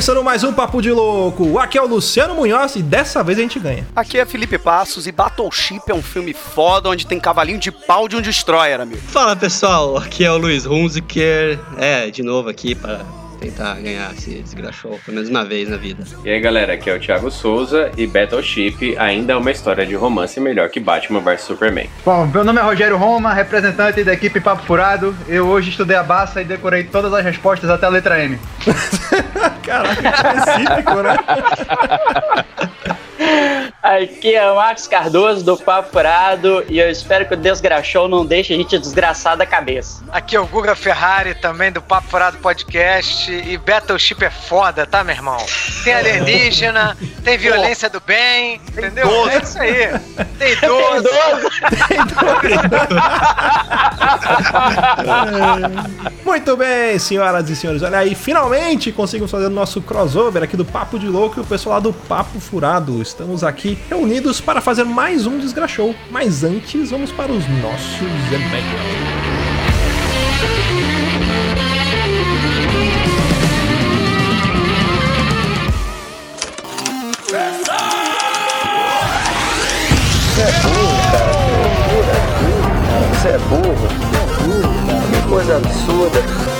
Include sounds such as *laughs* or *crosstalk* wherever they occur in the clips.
começando mais um Papo de Louco. Aqui é o Luciano Munhoz e dessa vez a gente ganha. Aqui é Felipe Passos e Battleship é um filme foda onde tem cavalinho de pau de um destroyer, amigo. Fala pessoal, aqui é o Luiz Hunziker, é, de novo aqui para tentar ganhar esse desgraçou pelo menos uma vez na vida. E aí galera, aqui é o Thiago Souza e Battleship ainda é uma história de romance melhor que Batman vs Superman. Bom, meu nome é Rogério Roma, representante da equipe Papo Furado. Eu hoje estudei a Bassa e decorei todas as respostas até a letra M. *laughs* Caraca, específico, né? *laughs* Aqui é o Marcos Cardoso do Papo Furado e eu espero que o Desgraxou não deixe a gente desgraçar da cabeça. Aqui é o Guga Ferrari, também do Papo Furado Podcast. E Battleship é foda, tá, meu irmão? Tem alienígena, tem violência do bem, entendeu? idoso. É isso aí. Tem *laughs* idoso. *laughs* Muito bem, senhoras e senhores. Olha aí, finalmente conseguimos fazer o nosso crossover aqui do Papo de Louco e o pessoal lá do Papo Furado. Estamos aqui reunidos para fazer mais um Desgraxou. Mas antes, vamos para os nossos e-mails. Você é burro. Que coisa absurda.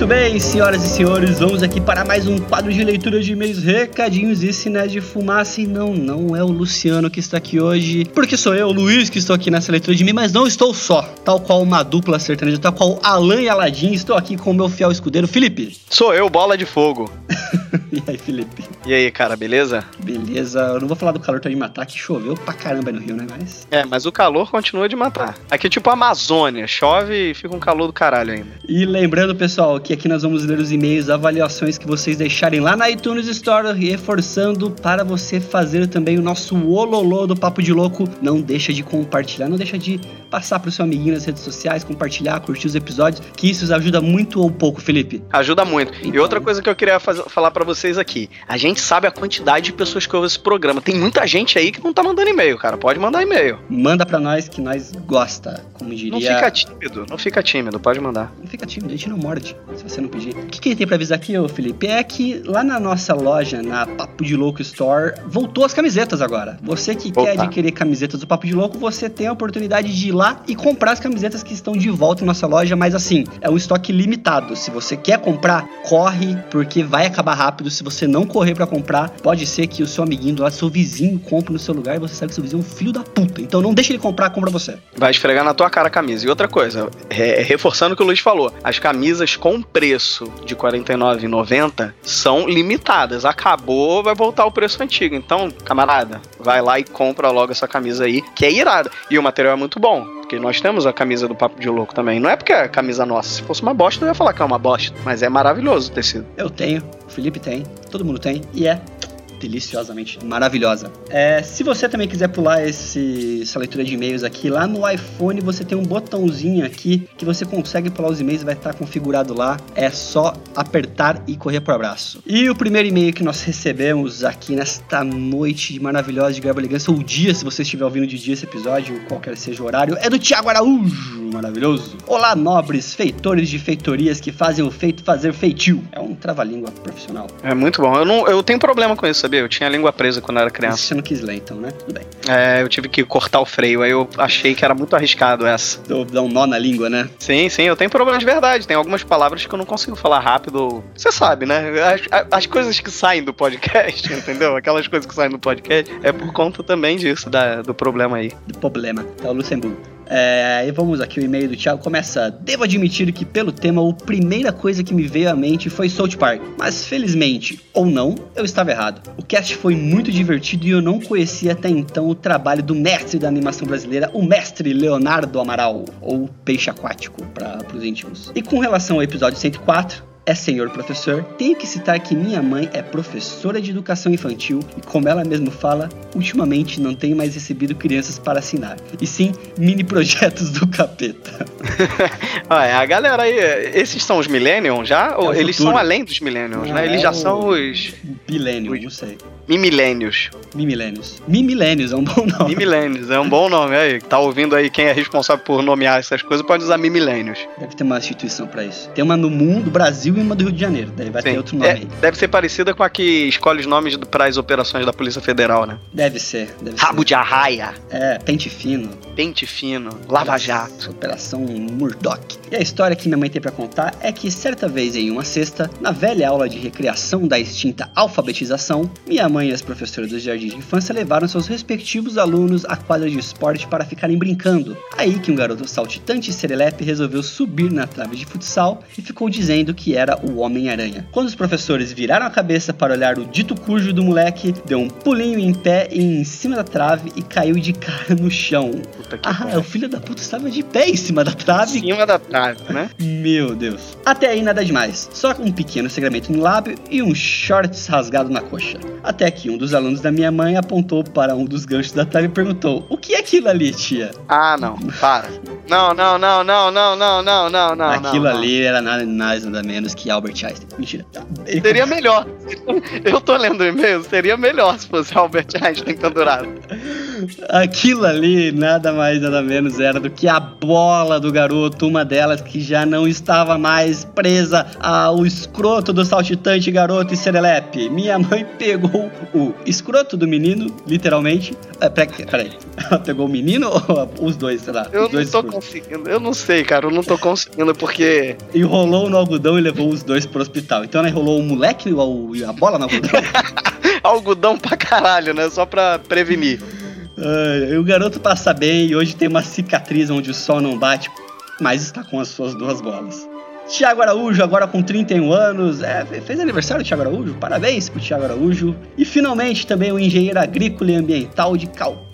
Muito bem, senhoras e senhores, vamos aqui para mais um quadro de leitura de e-mails, recadinhos e sinais de fumaça. E não, não é o Luciano que está aqui hoje, porque sou eu, o Luiz, que estou aqui nessa leitura de e mas não estou só. Tal qual uma dupla sertaneja, tal qual Alan e Aladim, estou aqui com o meu fiel escudeiro, Felipe. Sou eu, bola de fogo. *laughs* E aí, Felipe? E aí, cara, beleza? Beleza, eu não vou falar do calor me matar, que choveu pra caramba no Rio, né? Mas. É, mas o calor continua de matar. Aqui é tipo a Amazônia, chove e fica um calor do caralho ainda. E lembrando, pessoal, que aqui nós vamos ler os e-mails, avaliações que vocês deixarem lá na iTunes Store, reforçando para você fazer também o nosso ololô do Papo de Louco. Não deixa de compartilhar, não deixa de passar pro seu amiguinho nas redes sociais, compartilhar, curtir os episódios, que isso ajuda muito ou pouco, Felipe. Ajuda muito. E Então- outra coisa que eu queria falar pra vocês aqui. A gente sabe a quantidade de pessoas que ouvem esse programa. Tem muita gente aí que não tá mandando e-mail, cara. Pode mandar e-mail. Manda pra nós que nós gosta, como diria. Não fica tímido, não fica tímido, pode mandar. Não fica tímido, a gente não morde se você não pedir. O que, que tem pra avisar aqui, ô Felipe? É que lá na nossa loja, na Papo de Louco Store, voltou as camisetas agora. Você que quer Opa. adquirir camisetas do Papo de Louco, você tem a oportunidade de ir lá e comprar as camisetas que estão de volta em nossa loja, mas assim, é um estoque limitado. Se você quer comprar, corre, porque vai acabar rápido. Se você não correr pra comprar, pode ser que o seu amiguinho do lado, seu vizinho, compre no seu lugar e você sabe que seu vizinho é um filho da puta. Então não deixa ele comprar, compra você. Vai esfregar na tua cara a camisa. E outra coisa, é, reforçando o que o Luiz falou, as camisas com preço de R$ 49,90 são limitadas. Acabou, vai voltar o preço antigo. Então, camarada, vai lá e compra logo essa camisa aí, que é irada. E o material é muito bom. Porque nós temos a camisa do Papo de Louco também. Não é porque é camisa nossa. Se fosse uma bosta, eu ia falar que é uma bosta. Mas é maravilhoso o tecido. Eu tenho, o Felipe tem, todo mundo tem, e é deliciosamente maravilhosa. É, se você também quiser pular esse, essa leitura de e-mails aqui, lá no iPhone você tem um botãozinho aqui que você consegue pular os e-mails, vai estar configurado lá. É só apertar e correr para o abraço. E o primeiro e-mail que nós recebemos aqui nesta noite maravilhosa de Garbo Elegância, ou dia, se você estiver ouvindo de dia esse episódio, qualquer seja o horário, é do Tiago Araújo, maravilhoso. Olá, nobres feitores de feitorias que fazem o feito fazer feitio. É um trava-língua profissional. É muito bom. Eu, não, eu tenho problema com isso, sabia? Eu tinha a língua presa quando eu era criança. Você não quis ler, então, né? Tudo bem. É, eu tive que cortar o freio, aí eu achei que era muito arriscado essa. Dá um nó na língua, né? Sim, sim, eu tenho problema de verdade. Tem algumas palavras que eu não consigo falar rápido. Você sabe, né? As, as coisas que saem do podcast, *laughs* entendeu? Aquelas coisas que saem do podcast é por conta também disso, da- do problema aí. do problema. É o Luxemburgo. É, e vamos aqui, o e-mail do Thiago começa. Devo admitir que, pelo tema, a primeira coisa que me veio à mente foi South Park. Mas, felizmente, ou não, eu estava errado. O cast foi muito divertido e eu não conhecia até então o trabalho do mestre da animação brasileira, o mestre Leonardo Amaral, ou Peixe Aquático, para os íntimos. E com relação ao episódio 104, é senhor professor, tenho que citar que minha mãe é professora de educação infantil e, como ela mesma fala, ultimamente não tenho mais recebido crianças para assinar, e sim mini projetos do capeta. *laughs* É, a galera aí, esses são os Millennials já? É eles futuro. são além dos Millennials, Não, né? Eles é já são os Bilênio, não sei. Mimilênios. Mimilênios. Mimilênios é um bom nome. Mimilênios, é um bom nome aí. Tá ouvindo aí quem é responsável por nomear essas coisas, pode usar Mimilênios. Deve ter uma instituição pra isso. Tem uma no mundo, do Brasil e uma do Rio de Janeiro. Daí vai ter outro nome É, deve ser parecida com a que escolhe os nomes para as operações da Polícia Federal, né? Deve ser, deve Rabo ser. de arraia, É, pente fino. pente fino, lava jato. Operação Murdoch. E a história que minha mãe tem pra contar é que certa vez em uma sexta, na velha aula de recreação da extinta alfabetização, minha mãe e as professoras do jardim de infância levaram seus respectivos alunos à quadra de esporte para ficarem brincando. Aí que um garoto saltitante e serelepe resolveu subir na trave de futsal e ficou dizendo que era o Homem-Aranha. Quando os professores viraram a cabeça para olhar o dito cujo do moleque, deu um pulinho em pé e em cima da trave e caiu de cara no chão. Puta que Ah, o filho da puta estava de pé em cima da trave. Em cima da trave, né? *laughs* Meu Deus. Até aí nada demais. Só um pequeno sangramento no lábio e um shorts rasgado na coxa. Até que um dos alunos da minha mãe apontou para um dos ganchos da trave e perguntou: O que é aquilo ali, tia? Ah, não, para. Não, não, não, não, não, não, não, não, não. aquilo não, não. ali era nada mais nada menos que Albert Einstein. Mentira. Ele- Seria melhor. Eu tô lendo o e-mail, seria melhor se fosse Albert Einstein pendurado. Aquilo ali nada mais nada menos era do que a bola do garoto, uma delas que já não estava mais presa ao escroto do saltitante garoto e serelepe. Minha mãe pegou o escroto do menino, literalmente. É, pera- peraí, ela pegou o menino ou os dois, sei lá? Eu os dois não tô escrotos. Conseguindo, eu não sei, cara, eu não tô conseguindo porque. Enrolou no algodão e levou os dois pro hospital. Então ela enrolou o moleque e a bola no algodão. *laughs* Algodão pra caralho, né? Só pra prevenir. Ai, o garoto passa bem e hoje tem uma cicatriz onde o sol não bate, mas está com as suas duas bolas. Tiago Araújo, agora com 31 anos, é, fe- fez aniversário Tiago Araújo, parabéns pro Tiago Araújo. E finalmente também o engenheiro agrícola e ambiental de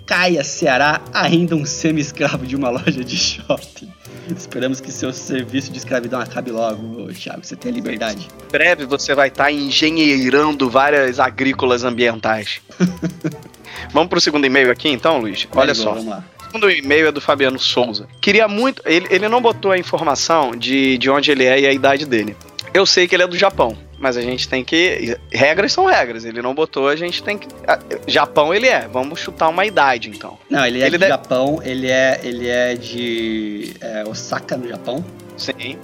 Calcaia, Ceará, ainda um semi-escravo de uma loja de shopping. Esperamos que seu serviço de escravidão acabe logo, Thiago, você tem liberdade. Em breve você vai estar engenheirando várias agrícolas ambientais. *laughs* Vamos pro segundo e-mail aqui então, Luiz? Olha Mas, só. Vamos lá. O segundo e-mail é do Fabiano Souza. Queria muito. Ele, ele não botou a informação de, de onde ele é e a idade dele. Eu sei que ele é do Japão, mas a gente tem que. Regras são regras. Ele não botou, a gente tem que. Japão ele é. Vamos chutar uma idade então. Não, ele é Ele de deve- Japão, ele é, ele é de é, Osaka, no Japão. Sim.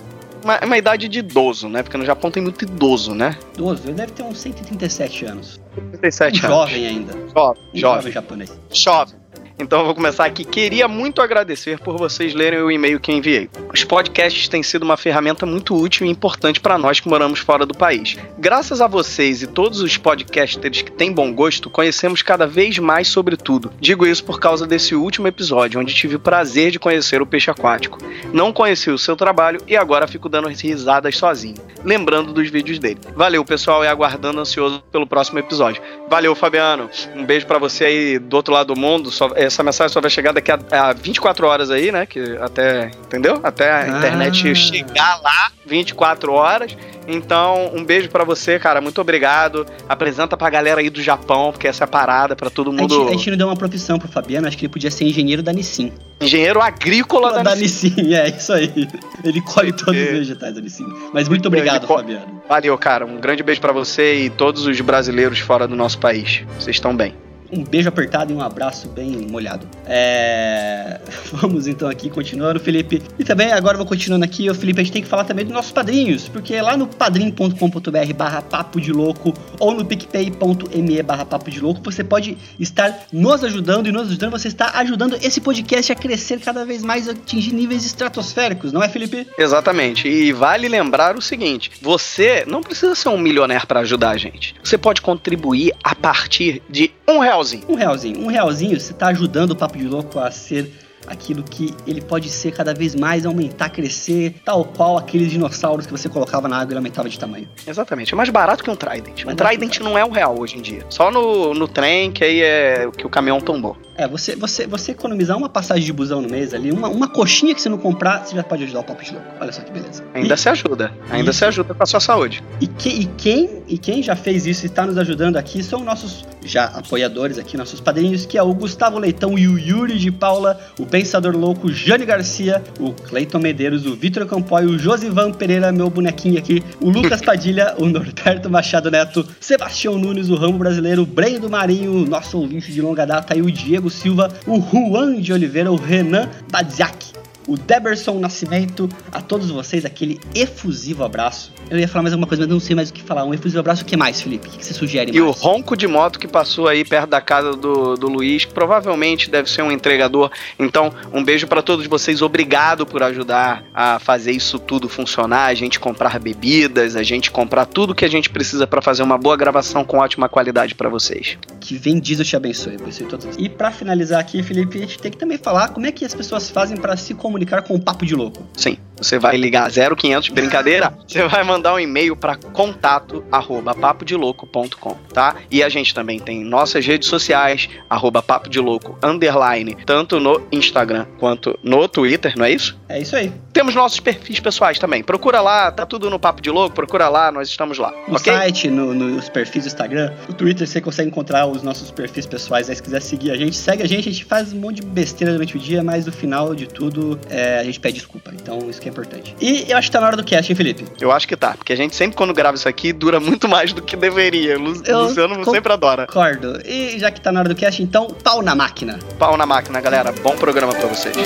Uma, uma idade de idoso, né? Porque no Japão tem muito idoso, né? Idoso, ele deve ter uns 137 anos. 37 um anos. jovem ainda. Jovem, Um jovem. jovem japonês. Chove. Então eu vou começar aqui. Queria muito agradecer por vocês lerem o e-mail que enviei. Os podcasts têm sido uma ferramenta muito útil e importante para nós que moramos fora do país. Graças a vocês e todos os podcasters que têm bom gosto, conhecemos cada vez mais sobre tudo. Digo isso por causa desse último episódio, onde tive o prazer de conhecer o peixe aquático. Não conheci o seu trabalho e agora fico dando risadas sozinho, lembrando dos vídeos dele. Valeu, pessoal, e aguardando ansioso pelo próximo episódio. Valeu, Fabiano. Um beijo pra você aí do outro lado do mundo. Só, é, essa mensagem só vai chegar daqui a, a 24 horas aí, né? Que até, entendeu? Até a Ah. internet chegar lá, 24 horas. Então, um beijo pra você, cara. Muito obrigado. Apresenta pra galera aí do Japão, porque essa é a parada pra todo A gente, mundo. a gente não deu uma profissão pro Fabiano, acho que ele podia ser engenheiro da Nissin. Engenheiro agrícola da, da Nissin. Nissin, *laughs* é isso aí. Ele colhe todos os vegetais da Nissin. Mas muito obrigado, co- Fabiano. Valeu, cara. Um grande beijo pra você e todos os brasileiros fora do nosso país. Vocês estão bem. Um beijo apertado e um abraço bem molhado. É... *laughs* Vamos então aqui, continuando, Felipe. E também, agora vou continuando aqui, ô Felipe, a gente tem que falar também dos nossos padrinhos, porque lá no padrim.com.br barra papo de louco ou no picpay.me barra papo de louco, você pode estar nos ajudando e nos ajudando, você está ajudando esse podcast a crescer cada vez mais, atingir níveis estratosféricos, não é, Felipe? Exatamente. E vale lembrar o seguinte: você não precisa ser um milionário pra ajudar a gente. Você pode contribuir a partir de um realzinho. Um realzinho. Um realzinho, você tá ajudando o Papo de Louco a ser aquilo que ele pode ser cada vez mais, aumentar, crescer, tal qual aqueles dinossauros que você colocava na água e ele aumentava de tamanho. Exatamente. É mais barato que um Trident. Um Trident não é um real hoje em dia. Só no, no trem, que aí é o que o caminhão tombou. É, você, você, você economizar uma passagem de busão no mês ali, uma, uma coxinha que você não comprar, você já pode ajudar o Papo de Louco. Olha só que beleza. Ainda E- se ajuda. Ainda Isso. se ajuda com a sua saúde. E, que- e quem, e quem já fez isso e está nos ajudando aqui são nossos já apoiadores aqui, nossos padrinhos, que é o Gustavo Leitão e o Yuri de Paula, o Pensador Louco, Jane Garcia, o Cleiton Medeiros, o Vitor Campoy, o Josivan Pereira, meu bonequinho aqui, o Lucas *laughs* Padilha, o Norberto Machado Neto, Sebastião Nunes, o Ramo Brasileiro, o Breno Marinho, nosso ouvinte de longa data, e o Diego Silva, o Juan de Oliveira, o Renan Badziak o Deberson Nascimento, a todos vocês, aquele efusivo abraço. Eu ia falar mais alguma coisa, mas não sei mais o que falar. Um efusivo abraço, o que mais, Felipe? O que você sugere E o mais? ronco de moto que passou aí perto da casa do, do Luiz, que provavelmente deve ser um entregador. Então, um beijo pra todos vocês. Obrigado por ajudar a fazer isso tudo funcionar. A gente comprar bebidas, a gente comprar tudo que a gente precisa pra fazer uma boa gravação com ótima qualidade pra vocês. Que vem diz eu te abençoe, abençoe todos. E pra finalizar aqui, Felipe, a gente tem que também falar como é que as pessoas fazem pra se comunicar com o Papo de Louco. Sim, você vai ligar 0500, brincadeira, *laughs* você vai mandar um e-mail para contato arroba papodelouco.com, tá? E a gente também tem nossas redes sociais, arroba papo de louco, underline, tanto no Instagram quanto no Twitter, não é isso? É isso aí. Temos nossos perfis pessoais também, procura lá, tá tudo no Papo de Louco, procura lá, nós estamos lá, No ok? site, no- nos perfis do Instagram, no Twitter, você consegue encontrar os nossos perfis pessoais. Aí, se quiser seguir a gente, segue a gente. A gente faz um monte de besteira durante o dia, mas no final de tudo, é, a gente pede desculpa. Então, isso que é importante. E eu acho que tá na hora do cast, hein, Felipe? Eu acho que tá, porque a gente sempre quando grava isso aqui dura muito mais do que deveria. Lu Eu Luciano sempre adora. Concordo. E já que tá na hora do cast, então, pau na máquina. Pau na máquina, galera. Bom programa pra vocês.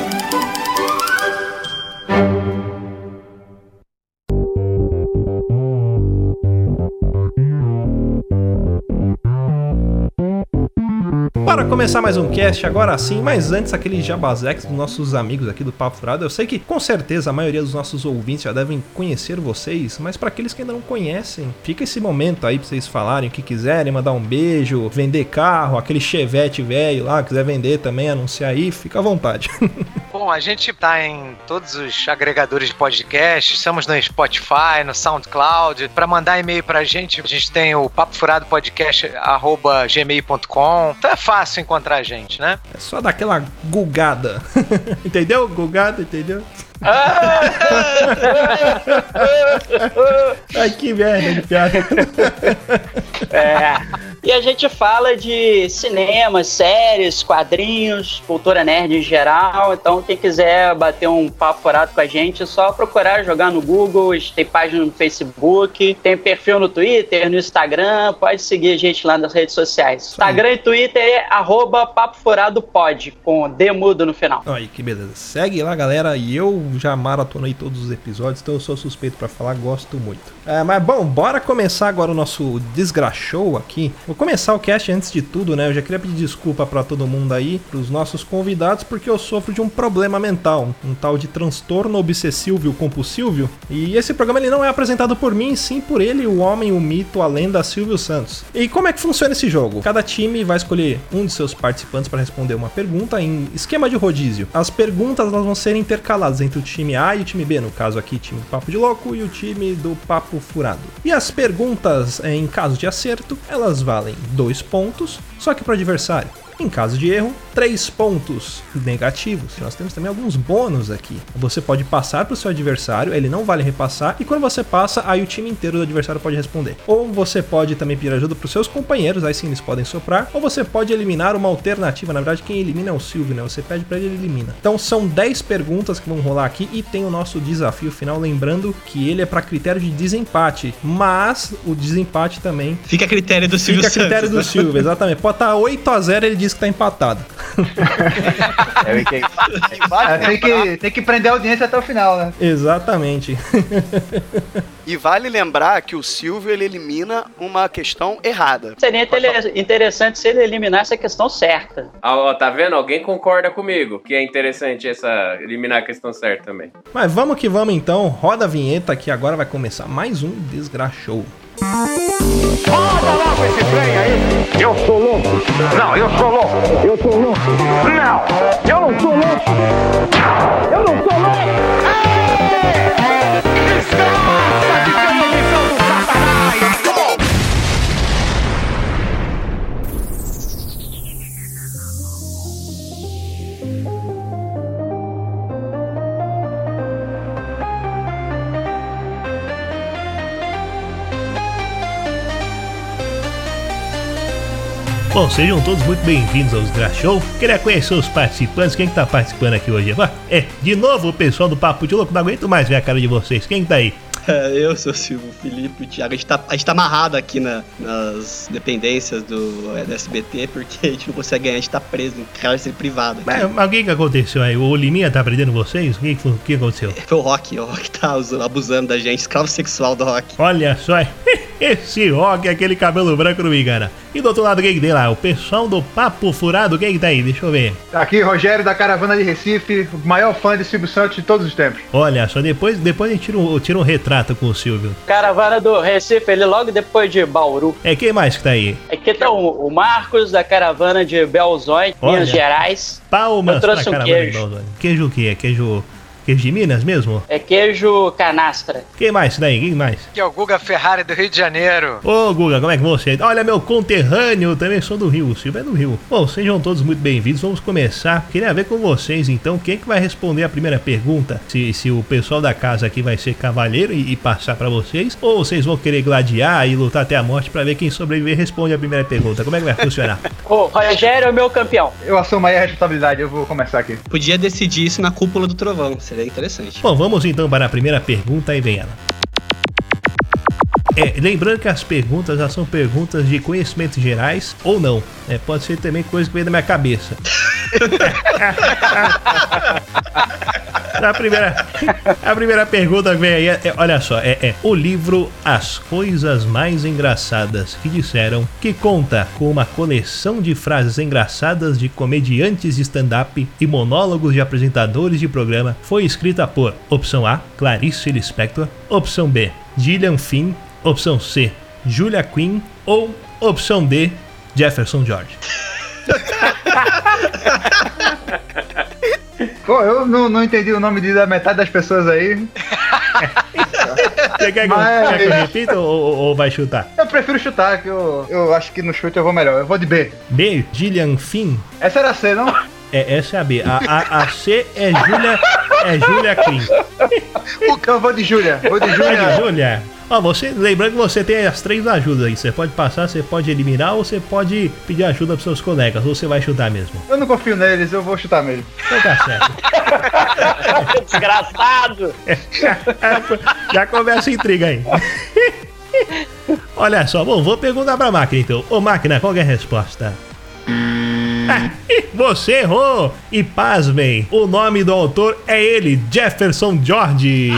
Para começar mais um cast, agora sim, mas antes aquele jabazex dos nossos amigos aqui do Papo Furado. Eu sei que com certeza a maioria dos nossos ouvintes já devem conhecer vocês, mas para aqueles que ainda não conhecem, fica esse momento aí pra vocês falarem o que quiserem, mandar um beijo, vender carro, aquele chevette velho lá, quiser vender também, anunciar aí, fica à vontade. *laughs* Bom, a gente tá em todos os agregadores de podcast, estamos no Spotify, no SoundCloud. Para mandar e-mail pra gente, a gente tem o papo furado podcast gmail.com. Então é fácil encontrar a gente, né? É só dar aquela gugada. *laughs* entendeu? Gugada, entendeu? Ai, que merda de piada. É. E a gente fala de cinema, séries, quadrinhos, cultura nerd em geral. Então, quem quiser bater um papo furado com a gente, é só procurar jogar no Google. Tem página no Facebook, tem perfil no Twitter, no Instagram. Pode seguir a gente lá nas redes sociais. Instagram e Twitter é arroba papo furado pod, com D mudo no final. Aí, que beleza. Segue lá, galera. E eu já maratonei todos os episódios, então eu sou suspeito pra falar, gosto muito. É, mas bom, bora começar agora o nosso desgraxou aqui. Vou começar o cast antes de tudo, né? Eu já queria pedir desculpa pra todo mundo aí, pros nossos convidados, porque eu sofro de um problema mental, um tal de transtorno obsessivo compulsivo. E esse programa ele não é apresentado por mim, sim por ele, o homem, o mito, a lenda Silvio Santos. E como é que funciona esse jogo? Cada time vai escolher um de seus participantes para responder uma pergunta em esquema de rodízio. As perguntas elas vão ser intercaladas entre o time A e o time B, no caso aqui, time do Papo de Louco e o time do Papo Furado. E as perguntas, eh, em caso de acerto, elas valem dois pontos, só que para o adversário. Em caso de erro, 3 pontos negativos. Nós temos também alguns bônus aqui. Você pode passar para o seu adversário, ele não vale repassar, e quando você passa, aí o time inteiro do adversário pode responder. Ou você pode também pedir ajuda para os seus companheiros, aí sim eles podem soprar, ou você pode eliminar uma alternativa. Na verdade, quem elimina é o Silvio, né? Você pede para ele, ele elimina. Então são 10 perguntas que vão rolar aqui e tem o nosso desafio final, lembrando que ele é para critério de desempate, mas o desempate também Fica a critério do Silvio fica a critério do Santos, né? Silvio, exatamente. Pode estar 8 a 0 ele diz que tá empatado. *laughs* É, tem, tem que, tem que prender a audiência até o final, né? Exatamente. E vale lembrar que o Silvio ele elimina uma questão errada. Seria interessante se ele eliminasse a questão certa. Ah, ó, tá vendo? Alguém concorda comigo que é interessante essa eliminar a questão certa também. Mas vamos que vamos então, roda a vinheta que agora vai começar mais um Desgraxou. Eu sou louco. Não, eu sou louco. Eu sou louco. Não, eu não sou louco. Eu não sou louco. Ei! Desgraça de Bom, sejam todos muito bem-vindos ao Desgra Show. Queria conhecer os participantes. Quem que tá participando aqui hoje? Ah, É, de novo o pessoal do Papo de Louco. Não aguento mais ver a cara de vocês. Quem que tá aí? É, eu sou o Silvio, o Felipe, o Thiago. A gente tá, a gente tá amarrado aqui na- nas dependências do, é, do SBT porque a gente não consegue ganhar, a gente tá preso em cárcere privado. Mas, mas o que que aconteceu aí? O Liminha tá prendendo vocês? O que, que, foi- o que aconteceu? Foi o Rock, o Rock tá usando- abusando da gente, escravo sexual do Rock. Olha só, *laughs* esse rock, aquele cabelo branco me engana. E do outro lado, quem que tem lá? O pessoal do Papo Furado, quem que tá aí? Deixa eu ver. Tá Aqui, Rogério da Caravana de Recife, o maior fã de Silvio Santos de todos os tempos. Olha só, depois, depois a gente tira um, tira um retrato com o Silvio. Caravana do Recife, ele logo depois de Bauru. É, quem mais que tá aí? Aqui tá o, o Marcos da caravana de Belzói. Minas Gerais. Palmas Eu trouxe pra um caravana de queijo. Balzani. Queijo o quê? É queijo, queijo de Minas mesmo? É queijo canastra. Quem mais daí? Quem mais? Que é o Guga Ferrari do Rio de Janeiro. Ô, Guga, como é que você? Olha, meu conterrâneo, também sou do Rio, o Silvio é do Rio. Bom, sejam todos muito bem-vindos, vamos começar. Queria ver com vocês, então, quem é que vai responder a primeira pergunta? Se, se o pessoal da casa aqui vai ser cavalheiro e, e passar pra vocês, ou vocês vão querer gladiar e lutar até a morte pra ver quem sobreviver responde a primeira pergunta. Como é que vai funcionar? *laughs* O Rogério é o meu campeão. Eu assumo aí a responsabilidade, eu vou começar aqui. Podia decidir isso na cúpula do trovão, seria interessante. Bom, vamos então para a primeira pergunta e vem ela. É, lembrando que as perguntas já são perguntas de conhecimentos gerais ou não. É, pode ser também coisa que veio da minha cabeça. *laughs* a, primeira, a primeira pergunta que vem aí é, é- olha só, é, é o livro As Coisas Mais Engraçadas que disseram que conta com uma coleção de frases engraçadas de comediantes de stand-up e monólogos de apresentadores de programa foi escrita por opção A, Clarice Lispector, opção B, Gillian Finn, opção C, Julia Quinn ou opção D, Jefferson George. *laughs* Pô, eu não, não entendi o nome de da metade das pessoas aí. Você quer que, Mas- quer que eu repita ou, ou- ou vai chutar? Eu prefiro chutar, que eu, eu acho que no chute eu vou melhor. Eu vou de B. B, Gillian Finn. Essa era C, não? É, essa é a B. A, a, a C é Julia, é Julia Quinn. Eu vou de Júlia. Vou de de Júlia. Julia. Ó, você, lembrando que você tem as três ajudas aí. Você pode passar, você pode eliminar ou você pode pedir ajuda pros seus colegas. Ou você vai chutar mesmo. Eu não confio neles, eu vou chutar mesmo. Então tá certo. *laughs* Desgraçado! *laughs* Já começa a intriga aí. Olha só, bom, vou perguntar pra máquina então. Ô máquina, qual que é a resposta? Ah, *laughs* Você errou! E pasmem, o nome do autor é ele, Jefferson George.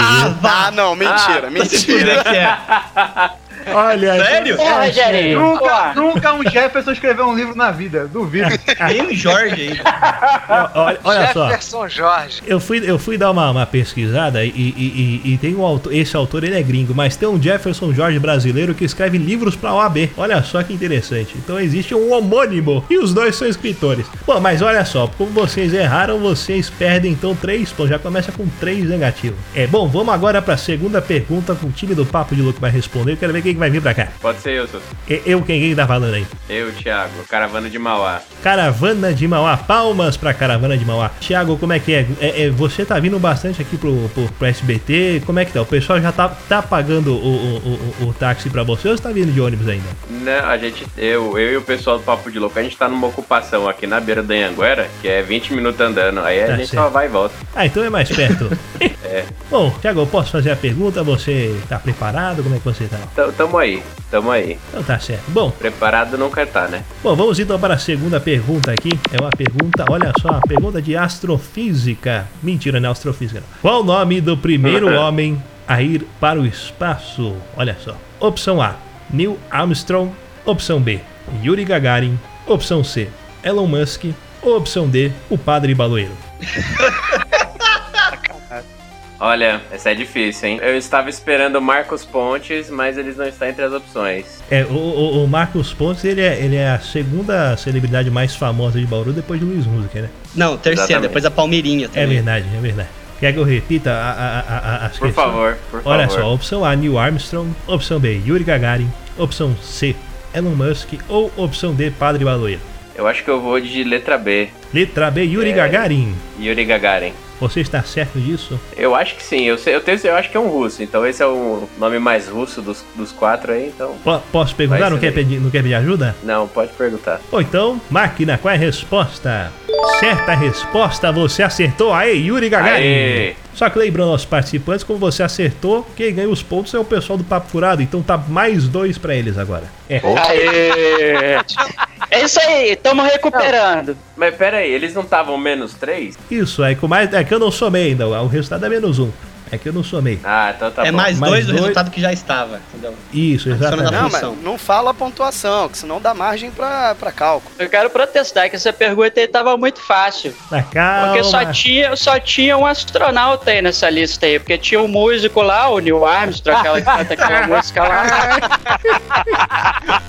Ah, não, *laughs* mentira, mentira. que é. Olha, Sério? É, Rogério. Nunca, nunca um Jefferson escreveu um livro na vida, duvido. *laughs* Nem o Jorge ainda. olha, olha só. Jefferson Jorge. Eu fui, eu fui dar uma, uma pesquisada e, e- e- e tem um autor, esse autor ele é gringo, mas tem um Jefferson Jorge brasileiro que escreve livros pra OAB. Olha só que interessante. Então existe um homônimo e os dois são escritores. Bom, mas olha só, como vocês erraram, vocês perdem então três pontos. Já começa com três negativos. É bom, vamos agora pra segunda pergunta com o time do Papo de Louco vai responder. Eu quero ver quem que vai vir pra cá? Pode ser eu. E- Eu, quem, quem tá falando aí? Eu, Thiago, caravana de Mauá. Caravana de Mauá, palmas pra Caravana de Mauá. Tiago, como é que é? É, é, Você tá vindo bastante aqui pro, pro, pro SBT, como é que tá? O pessoal já tá, tá pagando o, o, o, o táxi pra você ou você tá vindo de ônibus ainda? Não, a gente, eu, eu e o pessoal do Papo de Louco, a gente tá numa ocupação aqui na beira da Anhanguera, que é 20 minutos andando. Aí a Tá gente certo. só vai e volta. Ah, então é mais perto. *laughs* É. Bom, Tiago, eu posso fazer a pergunta? Você tá preparado? Como é que você tá? Tamo, tamo aí, tamo aí. Então tá certo. Bom, Preparado nunca tá, né? Bom, vamos então para a segunda pergunta aqui. É uma pergunta, olha só, uma pergunta de astrofísica. Mentira, não é astrofísica. Não. Qual o nome do primeiro *laughs* homem a ir para o espaço? Olha só. Opção A: Neil Armstrong. Opção B: Yuri Gagarin. Opção C: Elon Musk. Ou opção D: o Padre Baloeiro. *laughs* Olha, essa é difícil, hein? Eu estava esperando Marcos Pontes, mas eles não estão entre as opções. É, o, o- o Marcos Pontes, ele é, ele é a segunda celebridade mais famosa de Bauru depois de Luiz Music, né? Não, terceira, Exatamente. depois a Palmeirinha É também. verdade, é verdade. Quer que eu repita a, a, a, a, as Por questões? favor, por Olha favor. só, opção A, Neil Armstrong. Opção B, Yuri Gagarin. Opção C, Elon Musk. Ou opção D, Padre Baloeiro. Eu acho que eu vou de letra B. Letra B, Yuri É. Gagarin. Yuri Gagarin. Você está certo disso? Eu acho que sim, eu, sei, eu, tenho, eu acho que é um russo, então esse é o nome mais russo dos, dos quatro aí, então. Po- posso perguntar? Não quer, pedir, não quer pedir ajuda? Não, pode perguntar. Ou então, máquina, qual é a resposta? Certa resposta, você acertou. Aê, Yuri Gagarin. Aê. Só que lembrando aos participantes, como você acertou, quem ganha os pontos é o pessoal do Papo Furado. Então tá mais dois pra eles agora. É. Aê! *laughs* É isso aí, estamos recuperando. Mas pera aí, eles não estavam menos três? Isso, é, com mais, é que eu não somei ainda. O resultado é menos um. É que eu não somei. Ah, então tá é bom. mais, Mais dois do dois. resultado que já estava, entendeu? Isso, exatamente. Não, mas não fala a pontuação, que senão dá margem pra, pra cálculo. Eu quero protestar que essa pergunta aí tava muito fácil. Mas calma. Porque só tinha, só tinha um astronauta aí nessa lista aí. Porque tinha um músico lá, o Neil Armstrong, aquela que canta aquela *laughs* música lá.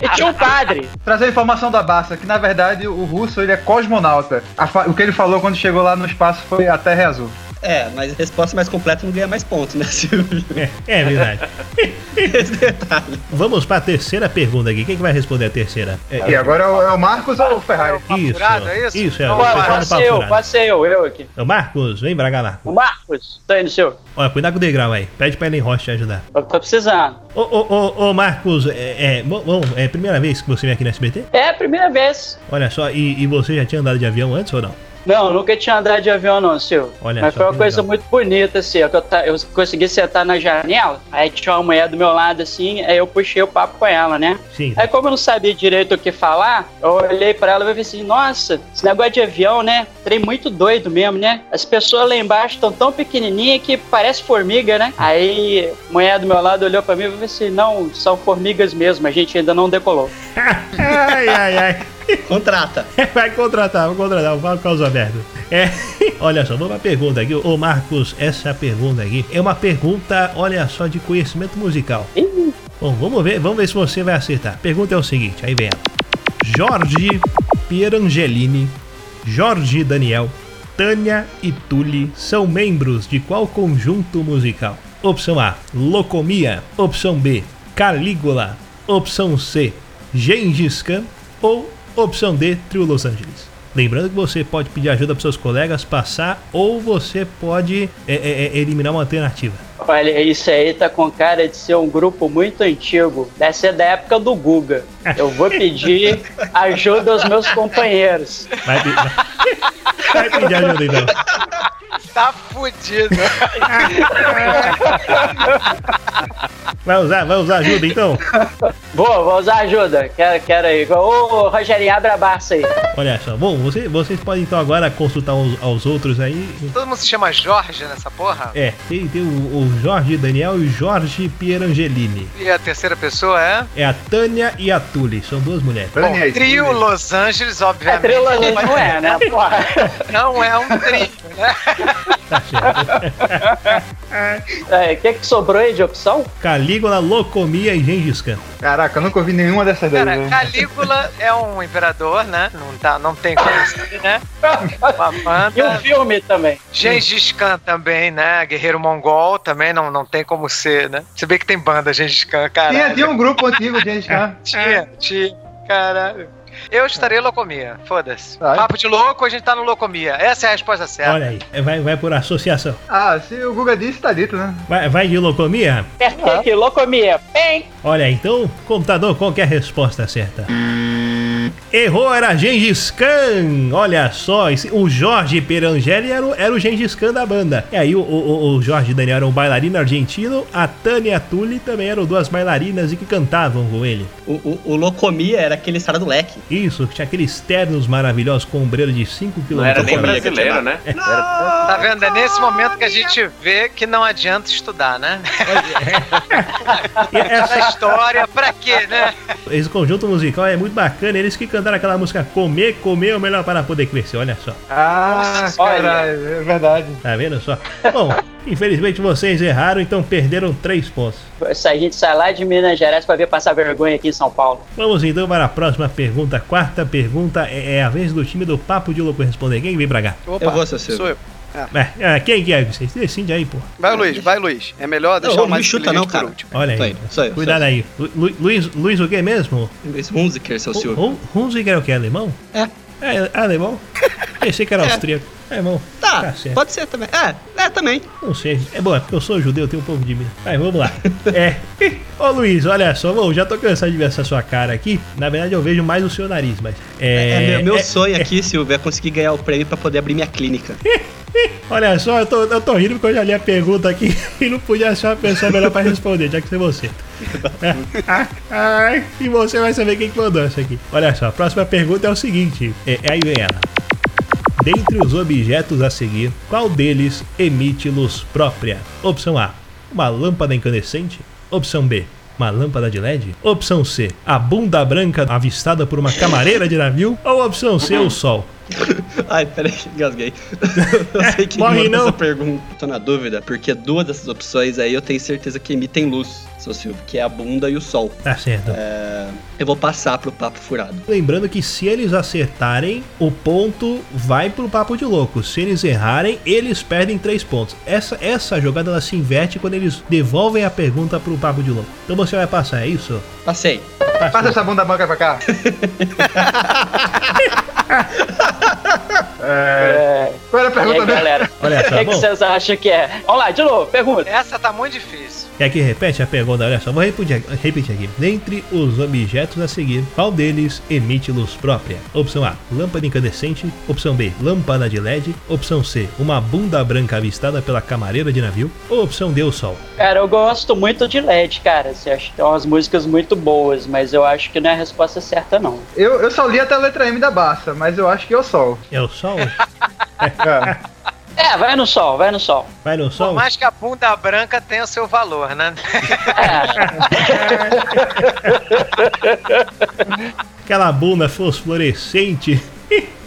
e tinha um padre. Trazer a informação da Bassa, que na verdade o russo ele é cosmonauta. O que ele falou quando chegou lá no espaço foi a Terra é azul. É, mas a resposta mais completa não ganha mais pontos, né, *laughs* Silvio? É, é verdade. *laughs* Esse detalhe. Vamos pra terceira pergunta aqui. Quem que vai responder a terceira? É, E agora é o, é o Marcos ou o Ferrari? isso. Furado, é isso? Isso, é. O vai, pessoal Pode eu, pode ser eu, eu aqui. Ô, Marcos, vem pra cá, Marcos. O Marcos, tô indo, seu. Olha, cuidado com o degrau aí. Pede pra Ellen Rocha te ajudar. Eu tô precisando. Ô, ô, ô, ô Marcos, é, é, bom, bom, é a primeira vez que você vem aqui no SBT? É a primeira vez. Olha só, e, e você já tinha andado de avião antes ou não? Não, nunca tinha andado de avião, não, Silvio. Olha Mas foi uma coisa legal. muito bonita, assim. Eu, eu consegui sentar na janela, aí tinha uma mulher do meu lado, assim, aí eu puxei o papo com ela, né? Sim. Aí, como eu não sabia direito o que falar, eu olhei pra ela e falei assim: Nossa, esse negócio de avião, né? Trem muito doido mesmo, né? As pessoas lá embaixo estão tão pequenininhas que parece formiga, né? Aí, a mulher do meu lado olhou pra mim e falou assim: Não, são formigas mesmo, a gente ainda não decolou. *laughs* ai, ai, ai. Contrata. Vai contratar, vou contratar, vou causa aberta. É, olha só, vamos pra pergunta aqui. Ô Marcos, essa pergunta aqui é uma pergunta, olha só, de conhecimento musical. Bom, vamos ver, vamos ver se você vai acertar. A pergunta é o seguinte, aí vem ela. Jorge Pierangelini, Jorge Daniel, Tânia e Tully são membros de qual conjunto musical? Opção A, Locomia. Opção B, Calígula. Opção C, Gengis Khan. Ou opção D, Trio Los Angeles. Lembrando que você pode pedir ajuda para seus colegas passar ou você pode é, é, é, eliminar uma alternativa. Olha, isso aí tá com cara de ser um grupo muito antigo. Deve ser da época do Guga. Eu vou pedir *laughs* ajuda aos meus companheiros. Vai, pe- vai pedir ajuda então. Tá fudido. *laughs* Vai usar, vai usar ajuda então? *laughs* Vou, vou usar ajuda. Quero, quero aí. Ô, Rogerinho, abre a barça aí. Olha só, bom, você, vocês podem então agora consultar os, aos outros aí. Todo mundo se chama Jorge nessa porra? É, tem, tem o, o Jorge Daniel e o Jorge Pierangelini. E a terceira pessoa é? É a Tânia e a Tully, são duas mulheres. Bom, trio Los Angeles, É obviamente. Trio Los Angeles, não é, né? Porra. *laughs* Não é um trio, né? Tá certo. *laughs* É, O que, que sobrou aí de opção? Calígula, Locomia e Gengis Khan. Caraca, eu nunca ouvi nenhuma dessas daí. Cara, velho. Calígula é um imperador, né? Não, tá, não tem como ser, né? *laughs* Uma banda. E o filme também. Gengis Khan também, né? Guerreiro mongol também não, não tem como ser, né? Se bem que tem banda Gengis Khan, cara. Tinha, tinha um grupo antigo de gente cá. Tinha, tinha, caralho. Eu estarei Locomia, foda-se. Papo de louco, a gente tá no Locomia. Essa é a resposta certa. Olha aí, vai, vai por associação. Ah, se o Guga disse, tá dito, né? Vai, vai de locomia? Apertei aqui, locomia. Bem, Olha aí, então, computador, qual que é a resposta certa? Errou, era Gengis Khan! Olha só, esse- o Jorge Perangeli era o, era o Gengis Khan da banda. E aí o, o, o Jorge e Daniel eram um bailarino argentino, a Tânia e a Tully também eram duas bailarinas e que cantavam com ele. O, o, o Locomia era aquele cara do leque. Isso, que tinha aqueles ternos maravilhosos com ombreiro de 5 km. Não era nem brasileiro, né? Tá vendo? É nesse momento que a gente vê que não adianta estudar, né? *laughs* E essa- Essa história, pra quê, né? esse conjunto musical é muito bacana, eles que cantaram aquela música Comer, Comer é o melhor para poder crescer, olha só. Ah, caralho, é verdade. Tá vendo só? Bom, infelizmente vocês erraram, então perderam 3 pontos. se a gente sai lá de Minas Gerais pra ver passar vergonha aqui em São Paulo. Vamos então para a próxima pergunta. Quarta pergunta é, é a vez do time do Papo de Louco responder. Quem vem pra cá? Opa, Eu vou, sou eu. É, é, quem que é? Vocês decidem aí, pô. Vai, Luiz, vai, Luiz. É melhor deixar Não, o mais chuta não, cara. Olha aí. eu, sou eu, Cuidado aí. Lu- Lu- Luiz, Luiz o que mesmo? Esse Hunziker, seu Silvio. Hu- Hunziker é o que? Alemão? É. É, alemão? *laughs* Pensei que era austríaco. É, irmão. Tá, Tá certo. pode ser também. É, é também. Não sei. É bom, é porque eu sou judeu, eu tenho um pouco de medo. Vai, vamos lá. É. *laughs* Ô Luiz, olha só, bom, já tô cansado de ver essa sua cara aqui. Na verdade, eu vejo mais o seu nariz, mas. É, É, meu, meu é- sonho aqui, Silvio, é conseguir ganhar o prêmio pra poder abrir minha clínica. *laughs* *laughs* Olha só, eu tô, eu tô rindo porque eu já li a pergunta aqui *laughs* e não podia ser uma pessoa melhor pra responder, já que ser você. *laughs* Ah, e você vai saber quem que mandou essa aqui. Olha só, a próxima pergunta é o seguinte: é, aí vem ela. Dentre os objetos a seguir, qual deles emite luz própria? Opção A: uma lâmpada incandescente. Opção B: uma lâmpada de LED? Opção C: a bunda branca avistada por uma camareira de navio? Ou opção C: o sol? *laughs* Ai, peraí, engasguei. *laughs* Eu sei que Morre não. essa pergunta. Tô na dúvida, porque duas dessas opções aí eu tenho certeza que emitem luz, seu Silvio, que é a bunda e o sol. Tá certo. É, eu vou passar pro papo furado. Lembrando que se eles acertarem, o ponto vai pro papo de louco. Se eles errarem, eles perdem três pontos. Essa, essa jogada ela se inverte quando eles devolvem a pergunta pro papo de louco. Então você vai passar, é isso? Passei. Passou. Passa essa bunda branca pra cá. *laughs* é... Qual era a aí, pergunta mesmo? galera? Olha O só, que, que bom. vocês acham que é? Vamos lá, de novo, pergunta. Essa tá muito difícil. Quer que repete a pergunta? Olha só, vou repetir, repetir aqui. Dentre os objetos a seguir, qual deles emite luz própria? Opção A, lâmpada incandescente. Opção B, lâmpada de LED. Opção C, uma bunda branca avistada pela camareira de navio. Ou opção D, o sol? Cara, eu gosto muito de LED, cara. Você acha que tem umas músicas muito boas, mas eu acho que não é a resposta certa, não. Eu, eu só li até a letra M da Barça, mas eu acho que é o sol. É o sol? *laughs* É. É, vai no sol, vai no sol. Vai no Por sol? mais que a bunda branca tenha o seu valor, né? *laughs* Aquela bunda fosforescente.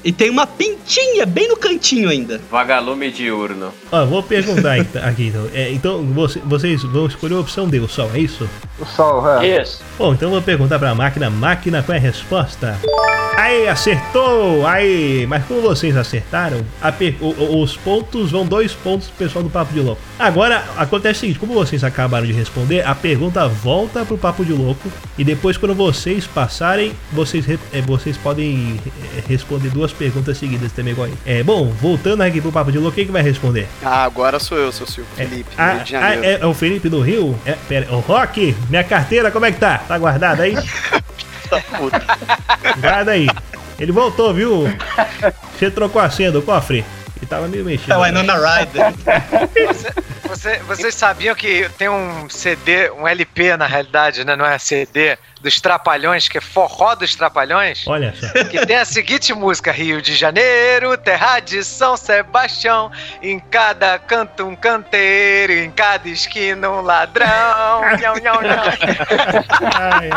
E tem uma pintinha bem no cantinho ainda. Vagalume diurno. Ó, vou perguntar aqui, então. É, então você- vocês vão escolher a opção D, o sol, é isso? O sol, é. Isso. Bom, então eu vou perguntar pra máquina. Máquina, qual é a resposta? Aí, acertou! Aí, mas como vocês acertaram, a per- o- o- os pontos vão dois pontos pro pessoal do Papo de Louco. Agora, acontece o seguinte, como vocês acabaram de responder, a pergunta volta pro Papo de Louco e depois quando vocês passarem, vocês, re- é, vocês podem é, responder duas perguntas seguidas também igual aí. É, bom, voltando aqui pro Papo de Louco, quem que vai responder? Ah, agora sou eu, seu Silvio. É, Felipe, ah, Rio de ah, Janeiro. é, é o Felipe do Rio? É, pera, o Rock, minha carteira, como é que tá? Tá guardada aí? *laughs* Puta. Guarda aí. Ele voltou, viu? Você trocou a senha do cofre? Ele tava meio mexido. É o Winona Ryder. *laughs* Você- vocês sabiam que tem um CD, um LP na realidade, né? Não é CD, dos Trapalhões, que é Forró dos Trapalhões? Olha só. Que tem a seguinte música: Rio de Janeiro, terra de São Sebastião. Em cada canto um canteiro, em cada esquina um ladrão. *laughs* Nhão, nhão, nhão. Ai,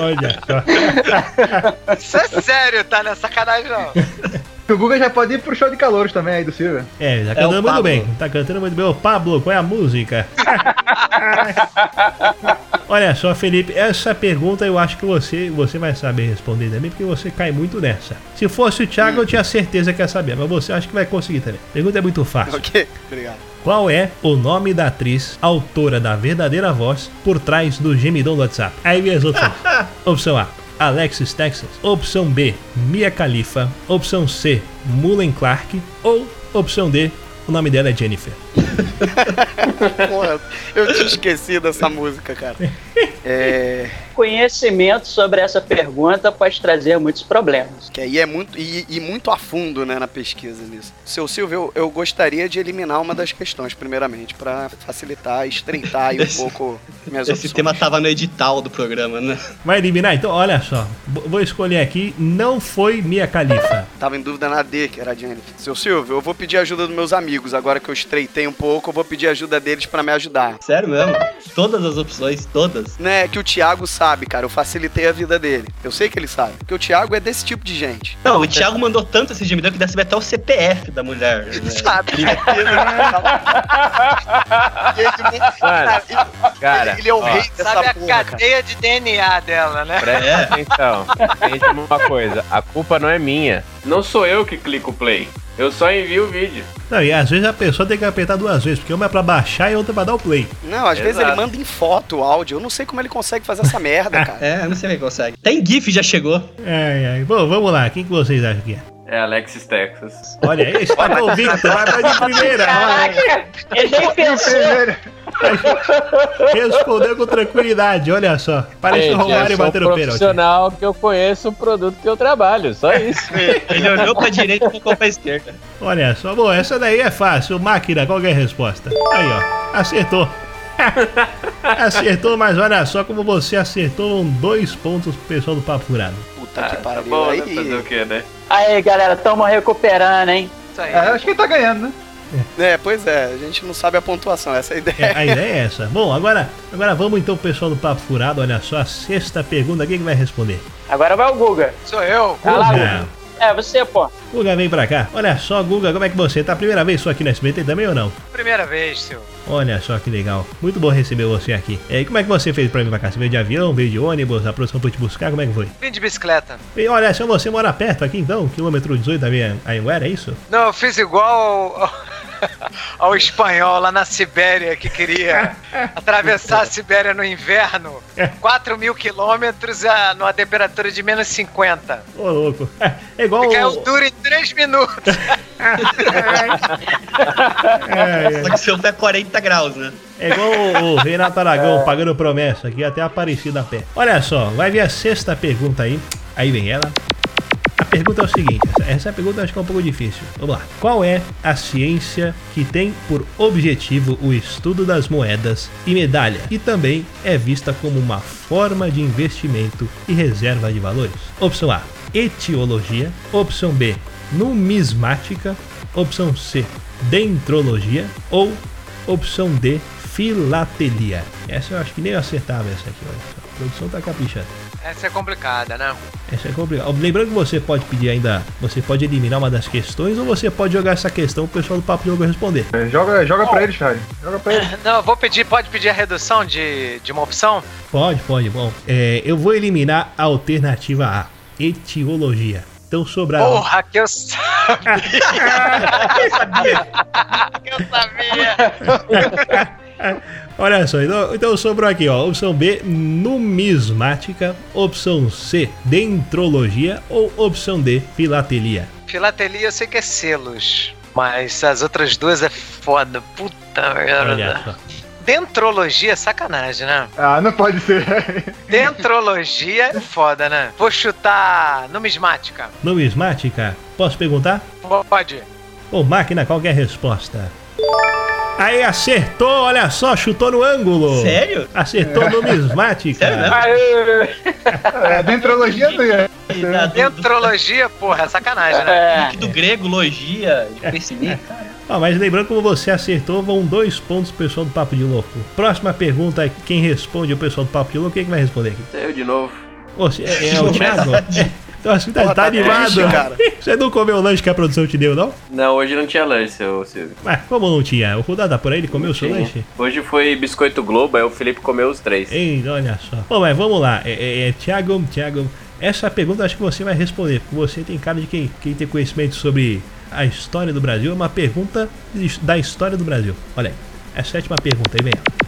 Olha só. Isso é sério, tá? Não é sacanagem, não. *laughs* O Guga já pode ir pro show de calouros também aí do Silvio. É, tá É cantando muito Pablo. bem. Tá cantando muito bem. Ô, Pablo, qual é a música? *laughs* Olha só, Felipe, essa pergunta eu acho que você, você vai saber responder também, porque você cai muito nessa. Se fosse o Thiago, eu tinha certeza que ia saber, mas você acha que vai conseguir também. Pergunta é muito fácil. Ok, obrigado. Qual é o nome da atriz, autora da verdadeira voz, por trás do gemidão do WhatsApp? Aí vem as opções. *laughs* Opção A, Alexis Texas. Opção B, Mia Khalifa. Opção C, Mullen Clark. Ou opção D, o nome dela é Jennifer. *laughs* Porra, eu tinha esquecido dessa música, cara. *laughs* É. Conhecimento sobre essa pergunta pode trazer muitos problemas. Que aí é muito. E, e muito a fundo, né, na pesquisa nisso. Seu Silvio, eu, eu gostaria de eliminar uma das questões, primeiramente, pra facilitar, estreitar aí um *laughs* Esse- pouco minhas Esse opções. tema tava no edital do programa, né? Vai eliminar? Então, olha só. Vou escolher aqui. Não foi Mia Khalifa. Tava em dúvida na D, que era a Jennifer. Seu Silvio, eu vou pedir ajuda dos meus amigos. Agora que eu estreitei um pouco, eu vou pedir ajuda deles pra me ajudar. Sério mesmo? Todas as opções, todas. Né, que o Thiago sabe, cara. Eu facilitei a vida dele. Eu sei que ele sabe. Porque o Thiago é desse tipo de gente. Não, o Thiago mandou tanto esse gemidão que deve saber até o CPF da mulher. *laughs* Né? Sabe? *laughs* Mano, cara, ele é o ó, rei dessa Sabe a porra, cara. cadeia de DNA dela, né? Presta É. atenção. Entende uma coisa, a culpa não é minha. Não sou eu que clico play. Eu só envio o vídeo. Não, e às vezes a pessoa tem que apertar duas vezes, porque uma é pra baixar e outra é pra dar o play. Não, às vezes Exato. ele manda em foto, áudio. Eu não sei como ele consegue fazer essa merda, *laughs* cara. É, eu não sei como ele consegue. Tem GIF, já chegou. Ai, ai. Bom, vamos lá. Quem que vocês acham que é? É Alexis Texas. Olha, esse tá convicto, vai vai de primeira. Ele nem pensou. Respondeu com tranquilidade, olha só. Parece o Romário eu sou bater o pênalti. profissional que eu conheço o produto que eu trabalho, só isso. *laughs* Ele olhou pra direita e ficou pra esquerda. Olha só, bom, essa daí é fácil. Máquina, qual que é a resposta? Aí, ó, acertou. *laughs* acertou, mas olha só como você acertou dois pontos pro pessoal do Papo Furado. Puta Ah, que tá pariu. bom, né? aí, Fazer o quê, né? Aí, galera, tamo recuperando, hein? Isso aí. É, acho que ele tá ganhando, né? É, pois é, a gente não sabe a pontuação, essa é a ideia. É, a ideia é essa. Bom, agora, agora vamos então, pessoal do Papo Furado. Olha só, a sexta pergunta, quem que vai responder? Agora vai o Guga. Sou eu. Vai lá, Guga. Guga. É, você, pô. Guga, vem pra cá. Olha só, Guga, como é que você tá? Primeira vez só aqui no SBT também ou não? Primeira vez, seu. Olha só que legal. Muito bom receber você aqui. E aí, como é que você fez pra vir pra cá? Você veio de avião, veio de ônibus, a produção foi te buscar? Como é que foi? Vim de bicicleta. E olha, só você mora perto aqui então, quilômetro 18 da minha Anguera, é isso? Não, eu fiz igual *laughs* ao, espanhol lá na Sibéria que queria atravessar a Sibéria no inverno. 4 mil quilômetros a- numa temperatura de menos 50. Ô, louco. É igual. E caiu o- duro em 3 minutos. *laughs* É, é. Só que pé é 40 graus, né? É igual o, o Renato Aragão pagando promessa, que até aparecido a pé. Olha só, vai vir a sexta pergunta aí. Aí vem ela. Pergunta é o seguinte: essa, pergunta acho que é um pouco difícil. Vamos lá. Qual é a ciência que tem por objetivo o estudo das moedas e medalha e também é vista como uma forma de investimento e reserva de valores? Opção A: etiologia. Opção B: numismática. Opção C: dentrologia. Ou opção D: filatelia. Essa eu acho que nem eu acertava essa aqui, olha. A produção tá caprichando. Essa é complicada, né? Essa é complicada. Lembrando que você pode pedir ainda, você pode eliminar uma das questões ou você pode jogar essa questão pro pessoal do Papo de Jogo responder. É, Joga, joga pra ele, Charlie. Joga pra ele. *laughs* Não, eu vou pedir, pode pedir a redução de, de uma opção? Pode, pode. Bom, é, eu vou eliminar a alternativa A, etiologia. Então sobrar. Porra, que eu sabia! *laughs* *laughs* Eu sabia. eu sabia! Olha só, então, então sobrou aqui, ó. Opção B, numismática. Opção C, dentrologia. Ou opção D, filatelia. Filatelia eu sei que é selos. Mas as outras duas é foda. Puta Olha merda. só. Dentrologia é sacanagem, né? Ah, não pode ser. *laughs* Dentrologia é foda, né? Vou chutar numismática. Numismática, posso perguntar? Pode. Ô, máquina, qual que é a resposta? Aí acertou, olha só, chutou no ângulo. Sério? Acertou numismática. *laughs* Sério mesmo? Aê! É, dentrologia não é. Da- do- Dentrologia, porra, é sacanagem, né? É. do, grego, logia, de perceber, *laughs* cara. Ó, mas lembrando como você acertou, vão dois pontos pro pessoal do Papo de Louco. Próxima pergunta é quem responde o pessoal do Papo de Louco. Quem que vai responder aqui? Eu de novo. Você, é, é o *laughs* Thiago? É, Então assim, tá, Porra, tá tá animado. triste, cara. *laughs* Você não comeu o lanche que a produção te deu, não? Não, hoje não tinha lanche, seu Silvio. Mas como não tinha? O Rudá tá por aí, ele comeu o seu lanche? Hoje foi biscoito Globo, aí o Felipe comeu os três. Ei, olha só. Bom, mas vamos lá. É, é, é, Thiago, Thiago, essa pergunta eu acho que você vai responder, porque você tem cara de quem, quem tem conhecimento sobre a história do Brasil. É uma pergunta de- da história do Brasil. Olha aí, é a sétima pergunta, aí vem ela.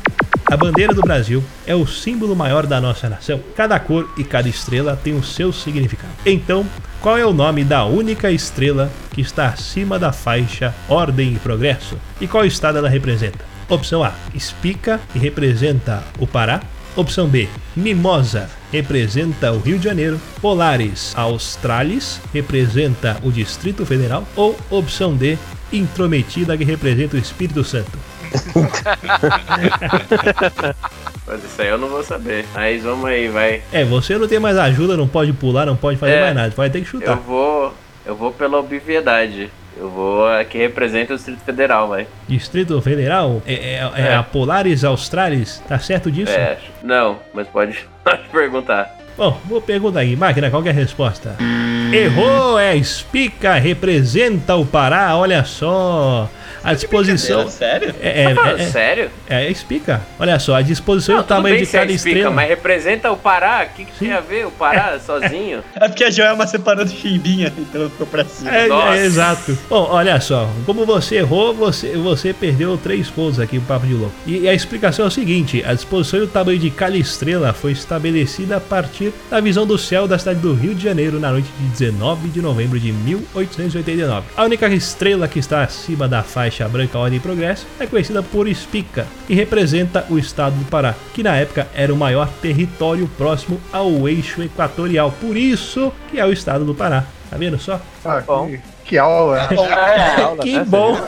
A bandeira do Brasil é o símbolo maior da nossa nação. Cada cor e cada estrela tem o seu significado. Então, qual é o nome da única estrela que está acima da faixa Ordem e Progresso? E qual estado ela representa? Opção A: Espica, que representa o Pará. Opção B: Mimosa, representa o Rio de Janeiro. Polaris Australis, representa o Distrito Federal. Ou opção D: Intrometida, que representa o Espírito Santo. Mas isso aí eu não vou saber. Mas vamos aí, vai. É, você não tem mais ajuda, não pode pular, não pode fazer É. mais nada, vai ter que Eu chutar. vou. Eu vou pela obviedade. Eu vou a que representa o Distrito Federal, vai. Distrito Federal? É, é- é É. a Polaris Australis? Tá certo disso? É, não, mas pode, *laughs* pode perguntar. Bom, vou perguntar aí, máquina, qual que é a resposta? Errou, é Espica, representa o Pará, olha só. A disposição. Sério? É, é, é, é, sério? é a Espica. Olha só, a disposição e o tamanho de é cada explica, estrela. mas representa o Pará? O que, que tem a ver o Pará sozinho? *laughs* É porque a Joelma separou do Chimbinha, então ficou pra cima. É, Nossa. é, exato. Bom, olha só, como você errou, você, você perdeu três pontos aqui no Papo de Louco. E a explicação é o seguinte: a disposição e o tamanho de cada estrela foi estabelecida a partir da visão do céu da cidade do Rio de Janeiro na noite de 19 de novembro de 1889. A única estrela que está acima da faixa branca Ordem e Progresso é conhecida por Espica, que representa o estado do Pará, que na época era o maior território próximo ao eixo equatorial. Por isso que é o estado do Pará. Tá vendo só? Ah, Bom. que, que aula. *laughs* É, que bom!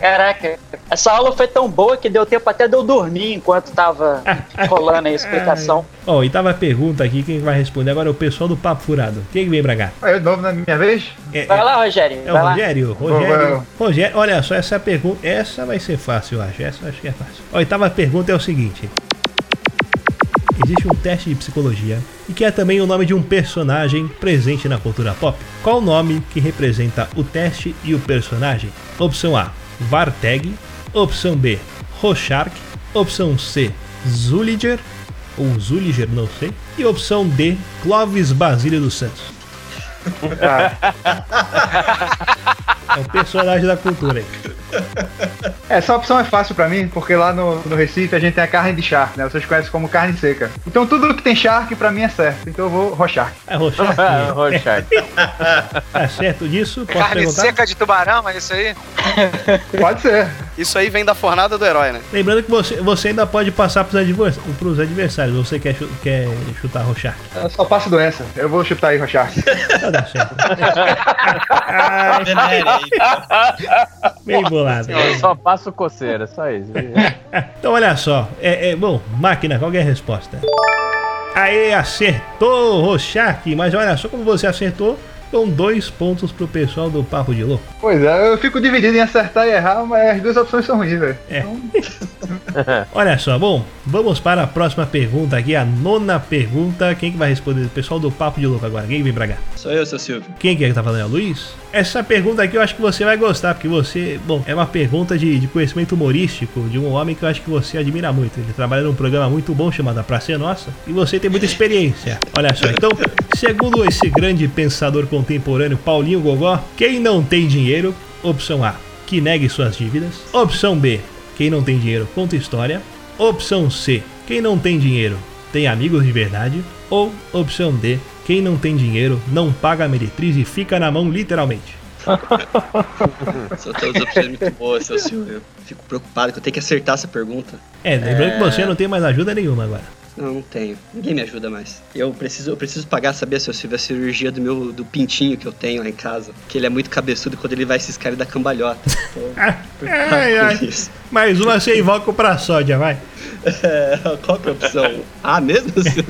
caraca, essa aula foi tão boa que deu tempo até de eu dormir enquanto tava rolando a explicação. *laughs* Ó, oitava pergunta aqui, quem vai responder agora é o pessoal do Papo Furado. Quem que vem pra cá? Aí, de novo na minha vez? É, Vai lá, Rogério. é o. Rogério? Rogério. Rogério, olha só, essa pergunta, essa vai ser fácil, eu acho. Essa eu acho que é fácil. A oitava pergunta é o seguinte. Existe um teste de psicologia e que é também o nome de um personagem presente na cultura pop. Qual o nome que representa o teste e o personagem? Opção A, Varteg. Opção B, Rorschach. Opção C, Zuliger. Ou Zuliger, não sei. E opção D, Clóvis Basílio dos Santos. É um personagem da cultura aí. *laughs* Essa opção é fácil pra mim, porque lá no, no Recife a gente tem a carne de charque, né? Vocês conhecem como carne seca. Então tudo que tem charque pra mim é certo. Então eu vou rochar. É. Rochard. *laughs* Tá certo disso? Posso Carne perguntar? seca de tubarão, é isso aí? *laughs* Pode ser. Isso aí vem da fornada do herói, né? Lembrando que você, você ainda pode passar pros, advers, pros adversários. Você quer, quer chutar Rorschach. Eu só passo doença. Eu vou chutar aí, rochar. Tá certo. Venere aí. Bem bolado. Eu só passo coceira, só isso. *laughs* Então olha só. É, é, bom, máquina, qual é a resposta? Aê, acertou, Rorschach. Mas olha só como você acertou. São dois pontos pro pessoal do Papo de Louco. Pois é, eu fico dividido em acertar e errar, mas as duas opções são ruins, velho. É. *laughs* Olha só, bom, vamos para a próxima pergunta aqui, a nona pergunta. Quem que vai responder? O pessoal do Papo de Louco agora. Quem que vem pra cá? Sou eu, seu Silvio. Quem que é que tá falando? É o Luiz? Essa pergunta aqui eu acho que você vai gostar, porque você. Bom, é uma pergunta de, de conhecimento humorístico de um homem que eu acho que você admira muito. Ele trabalha num programa muito bom chamado A Praça é Nossa e você tem muita experiência. Olha só, então, segundo esse grande pensador contemporâneo Paulinho Gogó, quem não tem dinheiro, opção A, que negue suas dívidas. Opção B, quem não tem dinheiro conta história. Opção C, quem não tem dinheiro tem amigos de verdade. Ou opção D, quem não tem dinheiro não paga a meretriz e fica na mão literalmente. *laughs* São todas opções muito boas, seu Silvio. Fico preocupado que eu tenho que acertar essa pergunta. É, lembrando que você não tem mais ajuda nenhuma agora. Não, não tenho. Ninguém me ajuda mais. Eu preciso, eu preciso pagar, saber, seu Silvio, a cirurgia do meu do pintinho que eu tenho lá em casa. Que ele é muito cabeçudo quando ele vai ciscar ele da cambalhota. *laughs* Ai, ai. com isso. Mais uma você invoca pra sódia, vai. É, *laughs* qual que é a opção? Ah, mesmo, *laughs* Silvio?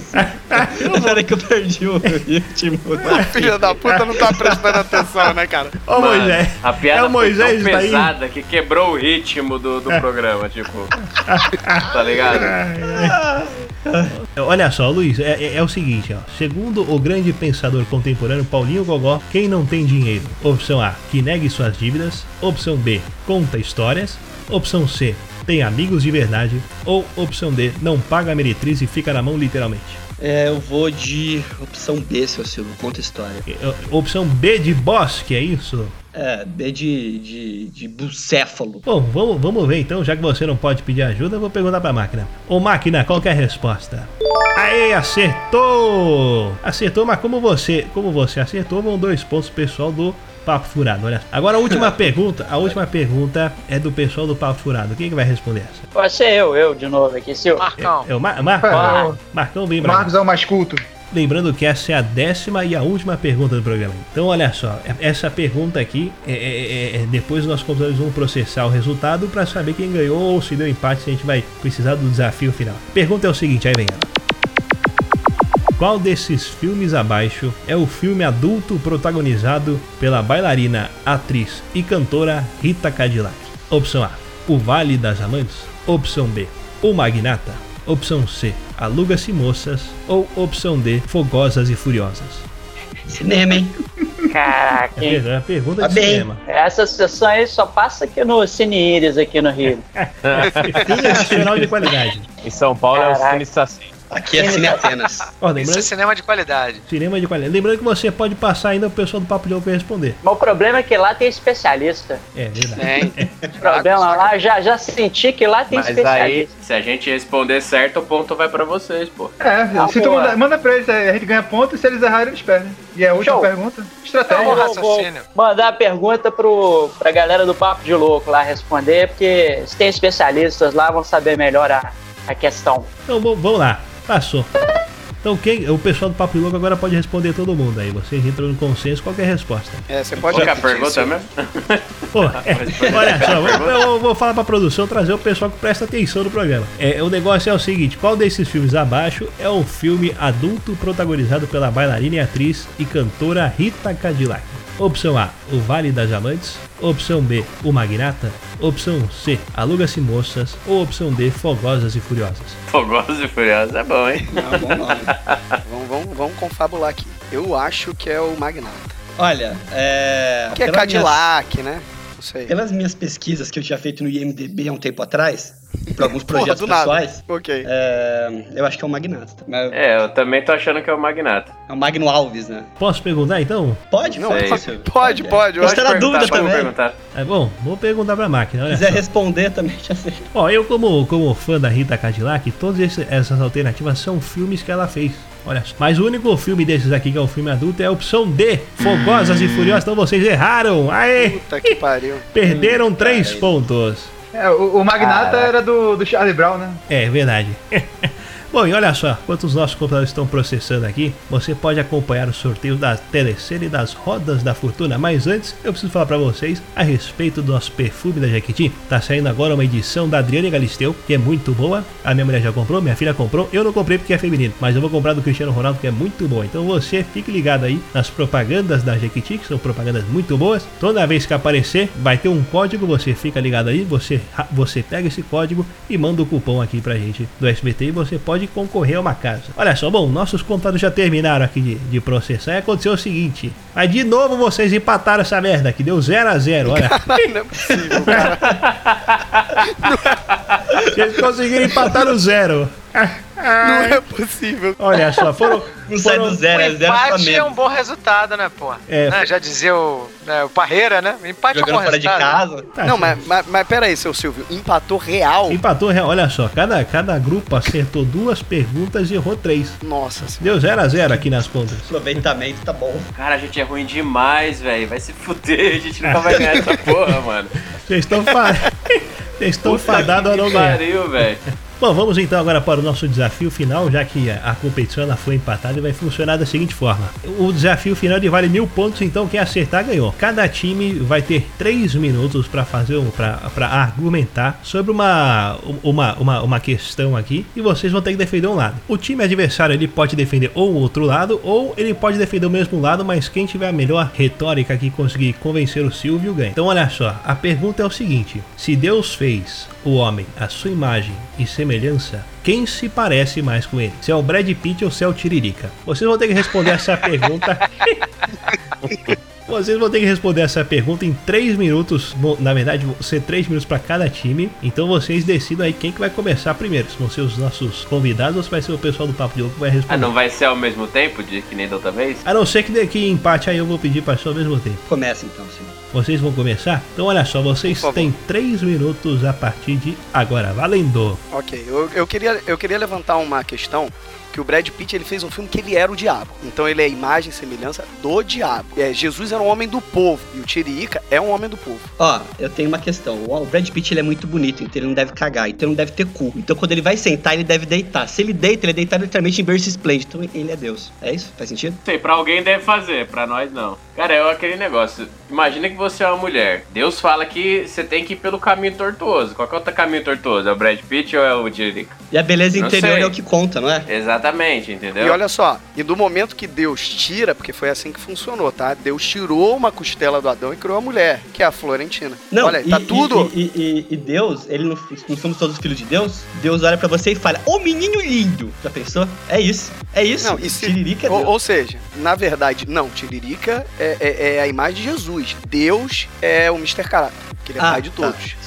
Peraí que eu perdi o ritmo. *laughs* Filha da puta não tá prestando atenção, né, cara? Ô Mano, Moisés. A piada é o Moisés foi tá tão aí. pesada que quebrou o ritmo do, do programa, tipo. tá ligado? Olha só, Luiz, é, é- é o seguinte, ó. Segundo o grande pensador contemporâneo Paulinho Gogó, quem não tem dinheiro? Opção A, que negue suas dívidas. Opção B, conta histórias. Opção C, tem amigos de verdade. Ou opção D, não paga a meretriz e fica na mão literalmente. É, eu vou de opção B, seu Silvio. Conta história. É, Opção B de boss, que é isso? É, B de, de, de bucéfalo. Bom, vamos, vamos ver então, já que você não pode pedir ajuda, eu vou perguntar pra máquina. Ô máquina, qual que é a resposta? Aê, acertou! Acertou, mas como você, como você acertou, vão dois pontos pessoal do Papo Furado. Olha. Agora a última *laughs* pergunta, a última pergunta é do pessoal do Papo Furado. Quem que vai responder essa? Pode ser eu, eu de novo aqui, Silvio. Marcão. É o Mar Marcão. Marcão vem pra cá. Marcos é o mais culto. Lembrando que essa é a décima e a última pergunta do programa. Então, olha só, essa pergunta aqui, é, é- é- depois os nossos computadores vão processar o resultado para saber quem ganhou ou se deu empate, se a gente vai precisar do desafio final. Pergunta é o seguinte, aí vem ela. Qual desses filmes abaixo é o filme adulto protagonizado pela bailarina, atriz e cantora Rita Cadillac? Opção A: O Vale das Amantes. Opção B: O Magnata. Opção C: Aluga-se Moças. Ou opção D: Fogosas e Furiosas. Cinema, hein? Caraca, É é pergunta Tá de bem. cinema. Essa sessão aí só passa aqui no Cine Iris, aqui no Rio. *laughs* Filme nacional de qualidade. Em São Paulo é o Caraca. Cine Saci. Aqui é Cine Atenas. Ó, Isso é lembrando, cinema de qualidade. cinema de qualidade. Lembrando que você pode passar ainda pro pessoal do Papo de Louco responder. Mas o problema é que lá tem especialista. É verdade. Tem. *laughs* O problema lá, já, já senti que lá tem Mas aí, especialista. se a gente responder certo, o ponto vai pra vocês, pô. É, Ah, se tu manda, manda pra eles, a gente ganha ponto e se eles errarem, eles perdem. E é a última Show. pergunta? Estratégia. Então, vou raciocínio. mandar a pergunta pro, pra galera do Papo de Louco lá responder, porque se tem especialistas lá, vão saber melhor a, a questão. Então bom, vamos lá. Passou. Então quem, o pessoal do Papo Louco agora pode responder todo mundo aí. Vocês entram no consenso, qualquer resposta. É, você pode repetir, pergunta mesmo? Pô, *laughs* é, olha só, eu, eu vou falar pra produção trazer o pessoal que presta atenção no programa. É, o negócio é o seguinte: qual desses filmes abaixo é um filme adulto protagonizado pela bailarina e atriz e cantora Rita Cadillac? Opção A, O Vale das Amantes. Opção B, O Magnata. Opção C, Aluga-se Moças. Ou opção D, Fogosas e Furiosas. Fogosos e Furiosos é bom, hein? Ah, bom nome. vamos, vamos, vamos confabular aqui. Eu acho que é o Magnata. Olha, é. Que é Cadillac, né? Sei. Pelas minhas pesquisas que eu tinha feito no IMDB há um tempo atrás, para alguns *laughs* Porra, projetos nada. pessoais, Ok. é, eu acho que é o Magnata. Mas É, eu também tô achando que é o Magnata. É o Magno Alves, né? Posso perguntar então? Pode? Não, pode. Pode, pode. eu Você acho tá na dúvida também. perguntar. É bom, vou perguntar pra máquina. Se quiser só. responder também, já sei. Ó, eu como, como fã da Rita Cadillac, todas essas alternativas são filmes que ela fez. Olha só. Mas o único filme desses aqui que é um filme adulto é a opção D, Fogosas e Furiosas. Então vocês erraram. Aê! Puta que pariu. Perderam três pontos. É, o, o Magnata era do, do Charlie Brown, né? É verdade. *laughs* Bom, e olha só, enquanto os nossos computadores estão processando aqui, você pode acompanhar o sorteio da Telecena e das Rodas da Fortuna. Mas antes, eu preciso falar pra vocês a respeito do nosso perfume da Jequiti. Tá saindo agora uma edição da Adriane Galisteu, que é muito boa. A minha mulher já comprou, minha filha comprou. Eu não comprei porque é feminino, mas eu vou comprar do Cristiano Ronaldo, que é muito bom. Então você fique ligado aí nas propagandas da Jequiti, que são propagandas muito boas. Toda vez que aparecer, vai ter um código, você fica ligado aí, você, você pega esse código e manda o cupom aqui pra gente do SBT e você pode concorrer a uma casa. Olha só, bom, nossos contatos já terminaram aqui de, de processar e aconteceu o seguinte. Mas de novo vocês empataram essa merda aqui, deu 0 a 0 olha. Caralho, não é possível, cara. *laughs* Vocês conseguiram empatar no zero. Não é possível. Olha só, foram. Não sai foram- do O zero, é zero empate é um bom resultado, né, pô? É. Né, Já dizia o, né, o Parreira, né? Empate é um bom Jogando fora de resultado. casa. Tá, Não, mas, mas, mas pera aí, seu Silvio. Empatou real? Empatou, real. olha só, cada, cada grupo acertou duas perguntas e errou três. Nossa senhora. Deu 0 a 0 aqui nas contas. Aproveitamento tá bom. Cara, a gente é ruim demais, velho. Vai se fuder, a gente nunca vai ganhar *laughs* essa porra, mano. Vocês estão fa... *laughs* Vocês estão Puta fadados a que não ganhar. pariu, velho. Bom, vamos então agora para o nosso desafio final, já que a, competição ela foi empatada e vai funcionar da seguinte forma. O desafio final vale mil pontos, então quem acertar ganhou. Cada time vai ter três minutos para fazer para argumentar sobre uma, uma, uma, uma questão aqui e vocês vão ter que defender um lado. O time adversário ele pode defender ou o outro lado ou ele pode defender o mesmo lado, mas quem tiver a melhor retórica aqui conseguir convencer o Silvio ganha. Então olha só, a pergunta é o seguinte: se Deus fez o homem à sua imagem e semelhança, quem se parece mais com ele? Se é o Brad Pitt ou se é o Tiririca? Vocês vão ter que responder essa *laughs* pergunta. *laughs* Vocês vão ter que responder essa pergunta em 3 minutos. Bom, na verdade, vão ser 3 minutos para cada time. Então vocês decidam aí quem que vai começar primeiro. Se vão ser os nossos convidados ou se vai ser o pessoal do Papo de Louco que vai responder. Ah, não vai ser ao mesmo tempo, de que nem da outra vez? A não ser que daqui empate aí eu vou pedir para ser ao mesmo tempo. Começa então, senhor. Vocês vão começar? Então olha só, vocês têm 3 minutos a partir de agora. Valendo! Ok, eu, eu, queria, eu queria levantar uma questão que o Brad Pitt ele fez um filme que ele era o diabo. Então ele é a imagem e semelhança do diabo. É, Jesus era um homem do povo e o Tiririca é um homem do povo. Ó, eu tenho uma questão. O Brad Pitt ele é muito bonito, então ele não deve cagar, então ele não deve ter cu. Então quando ele vai sentar, ele deve deitar. Se ele deita, ele é deitado literalmente em berço esplêndido. Então ele é Deus. É isso? Faz sentido? Sei, pra alguém deve fazer, pra nós não. Cara, é aquele negócio. Imagina que você é uma mulher. Deus fala que você tem que ir pelo caminho tortuoso. Qual que é o outro caminho tortuoso? É o Brad Pitt ou é o Tiririca? E a beleza Não interior sei. é o que conta, não é? Exatamente, entendeu? E olha só, e do momento que Deus tira, porque foi assim que funcionou, tá? Deus tirou uma costela do Adão e criou a mulher, que é a Florentina. Não, olha, e, tá e- tudo. E, e- e Deus, ele não, não somos todos filhos de Deus? Deus olha pra você e fala: Ô menino lindo! Já pensou? É isso. É isso. Não, e se- Tiririca é ou, Deus. ou seja, na verdade, não, Tiririca é, é- é a imagem de Jesus. Deus é o Mr. Caraca, que ele é Ah, pai de tá. todos. Desculpa.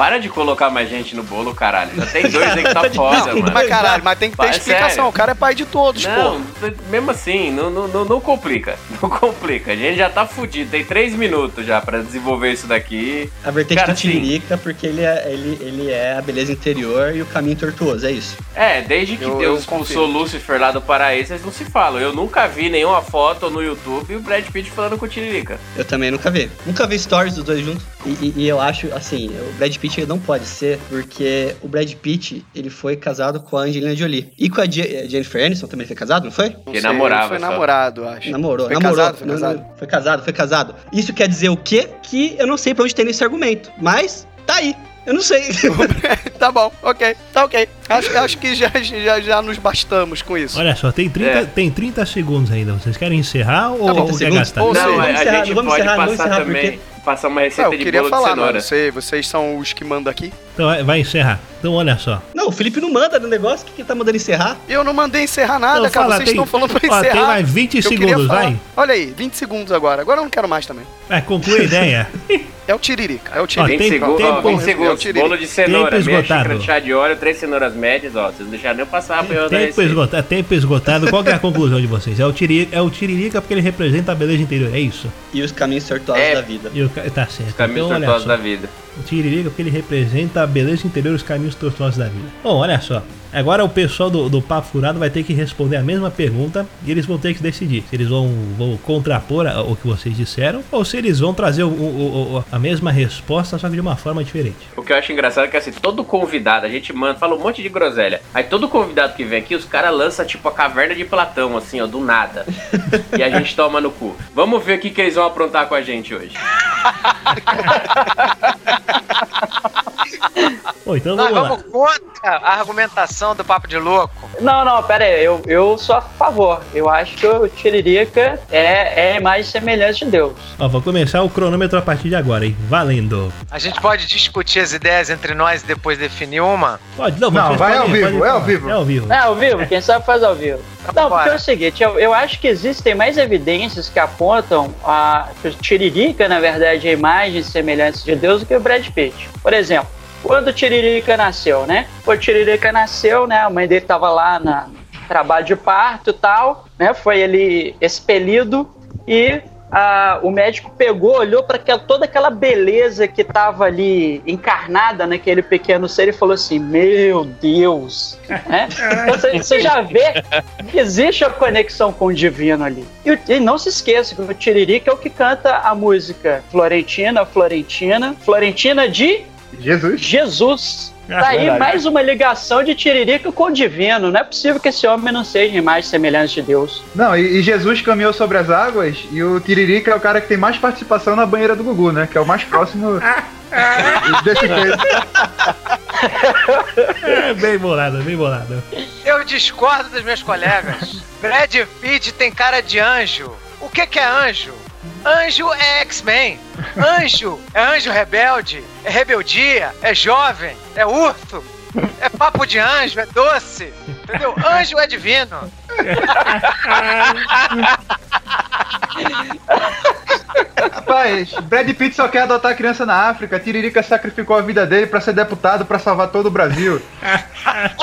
Para de colocar mais gente no bolo, caralho. Já tem dois aí que tá *laughs* Não, foda, mano. Mas caralho, mas tem que ter Vai, explicação. sério. O cara é pai de todos, Não, pô. mesmo assim, não, não, não, não complica. *laughs* Não complica. A gente já tá fudido. Tem três minutos já pra desenvolver isso daqui. A vertente Cara, do Tiririca, porque ele é, ele, ele é a beleza interior e o caminho tortuoso, é isso. É, desde que Eu- Deus eu expulsou. Lúcifer lá do paraíso, eles não se falam. Eu nunca vi nenhuma foto no YouTube e o Brad Pitt falando com o Tiririca. Eu também nunca vi. Nunca vi stories dos dois juntos. E, e- e eu acho, assim, o Brad Pitt ele não pode ser, porque o Brad Pitt, ele foi casado com a Angelina Jolie. E com a Je- Jennifer Aniston também foi casado, não foi? Não sei, namorava Foi só. namorado, acho. Namorou, Foi namorou. casado, foi Não, casado. não, foi casado, foi casado. Isso quer dizer o quê? Que eu não sei pra onde tem esse argumento. Mas, tá aí. Eu não sei. *laughs* *laughs* tá bom, ok, tá ok. Acho, acho que já, já, já nos bastamos com isso. Olha só, tem 30, É. tem 30 segundos ainda. Vocês querem encerrar ou, 30 ou quer gastar? Ou não, a, vamos a encerrar, gente vamos pode encerrar, vamos passar encerrar, também. Passar uma Ah, receita eu de queria bolo falar, de cenoura. mano. Sei, vocês são os que mandam aqui. Então vai- vai encerrar. Então olha só. não, o Felipe não manda no negócio. O que, que ele tá mandando encerrar? Eu não mandei encerrar nada, Então cara. fala, Vocês tem- estão falando pra ó, encerrar. tem mais 20 Eu segundos, vai. Olha aí, 20 segundos agora. Agora eu não quero mais também. Vai, conclui a ideia. *laughs* É o Tiririca, é o Ó, 20 Tiririca. tem- segundos, tempo- ó, 20 É o segundos. Tiririca. Bolo de cenoura, Tempo meia esgotado. xícara de chá de óleo, três cenouras médias, ó. Vocês não deixaram nem eu passar pra eu Tempo esgotado, tempo esgotado. Qual que é a conclusão de vocês? É o, tiri, é o Tiririca porque ele representa a beleza interior, é isso? E os caminhos tortuosos É. da vida. E o, tá certo. Caminhos então, tortuosos da vida. O Tiririca porque ele representa a beleza interior e os caminhos tortuosos da vida. Bom, olha só. Agora o pessoal do, do Papo Furado vai ter que responder a mesma pergunta e eles vão ter que decidir se eles vão, vão contrapor a- o que vocês disseram ou se eles vão trazer o- o- o- a mesma resposta, só que de uma forma diferente. O que eu acho engraçado é que assim, todo convidado, a gente manda, fala um monte de groselha. Aí todo convidado que vem aqui, os caras lançam tipo a caverna de Platão, assim, ó, do nada. *laughs* e a gente toma no cu. Vamos ver o que, que eles vão aprontar com a gente hoje. *laughs* Bom, então Nós vamos lá. vamos contra a argumentação do Papo de Louco. Não, não, pera aí, eu, eu sou a favor. Eu acho que o Tiririca é, é mais semelhante de Deus. Ó, vou começar o cronômetro a partir de agora, hein? Valendo. A gente pode discutir as ideias entre nós e depois definir uma? Pode, não, Não, vai ao vivo, é ao vivo. É ao vivo. É ao vivo? Quem sabe faz ao vivo. Não, porque Bora. é o seguinte, eu, eu acho que existem mais evidências que apontam a, que o Tiririca, na verdade, é imagem semelhante de Deus do que o Brad Pitt. Por exemplo, quando o Tiririca nasceu, né? O Tiririca nasceu, né? A mãe dele tava lá na trabalho de parto e tal, né? Foi ele expelido e ah, o médico pegou, olhou para toda aquela beleza que tava ali encarnada naquele pequeno ser e falou assim: Meu Deus! né? *laughs* Então você- já vê que existe a conexão com o divino ali. E, e não se esqueça que o Tiririca é o que canta a música Florentina, Florentina, Florentina de Jesus. Jesus. Ah, Tá aí verdade. mais uma ligação de Tiririca com o divino. Não é possível que esse homem não seja imagem semelhante de Deus. Não, e, e Jesus caminhou sobre as águas e o Tiririca é o cara que tem mais participação na banheira do Gugu, né? Que é o mais próximo *laughs* desse feito. É, bem bolado, bem bolado. Eu discordo dos meus colegas. Brad Pitt tem cara de anjo. O que, que é anjo? Anjo é X-Men. Anjo é anjo rebelde, é rebeldia, é jovem, é urso. É papo de anjo, é doce. Entendeu? Anjo é divino. *laughs* Rapaz, Brad Pitt só quer adotar criança na África. Tiririca sacrificou a vida dele pra ser deputado pra salvar todo o Brasil.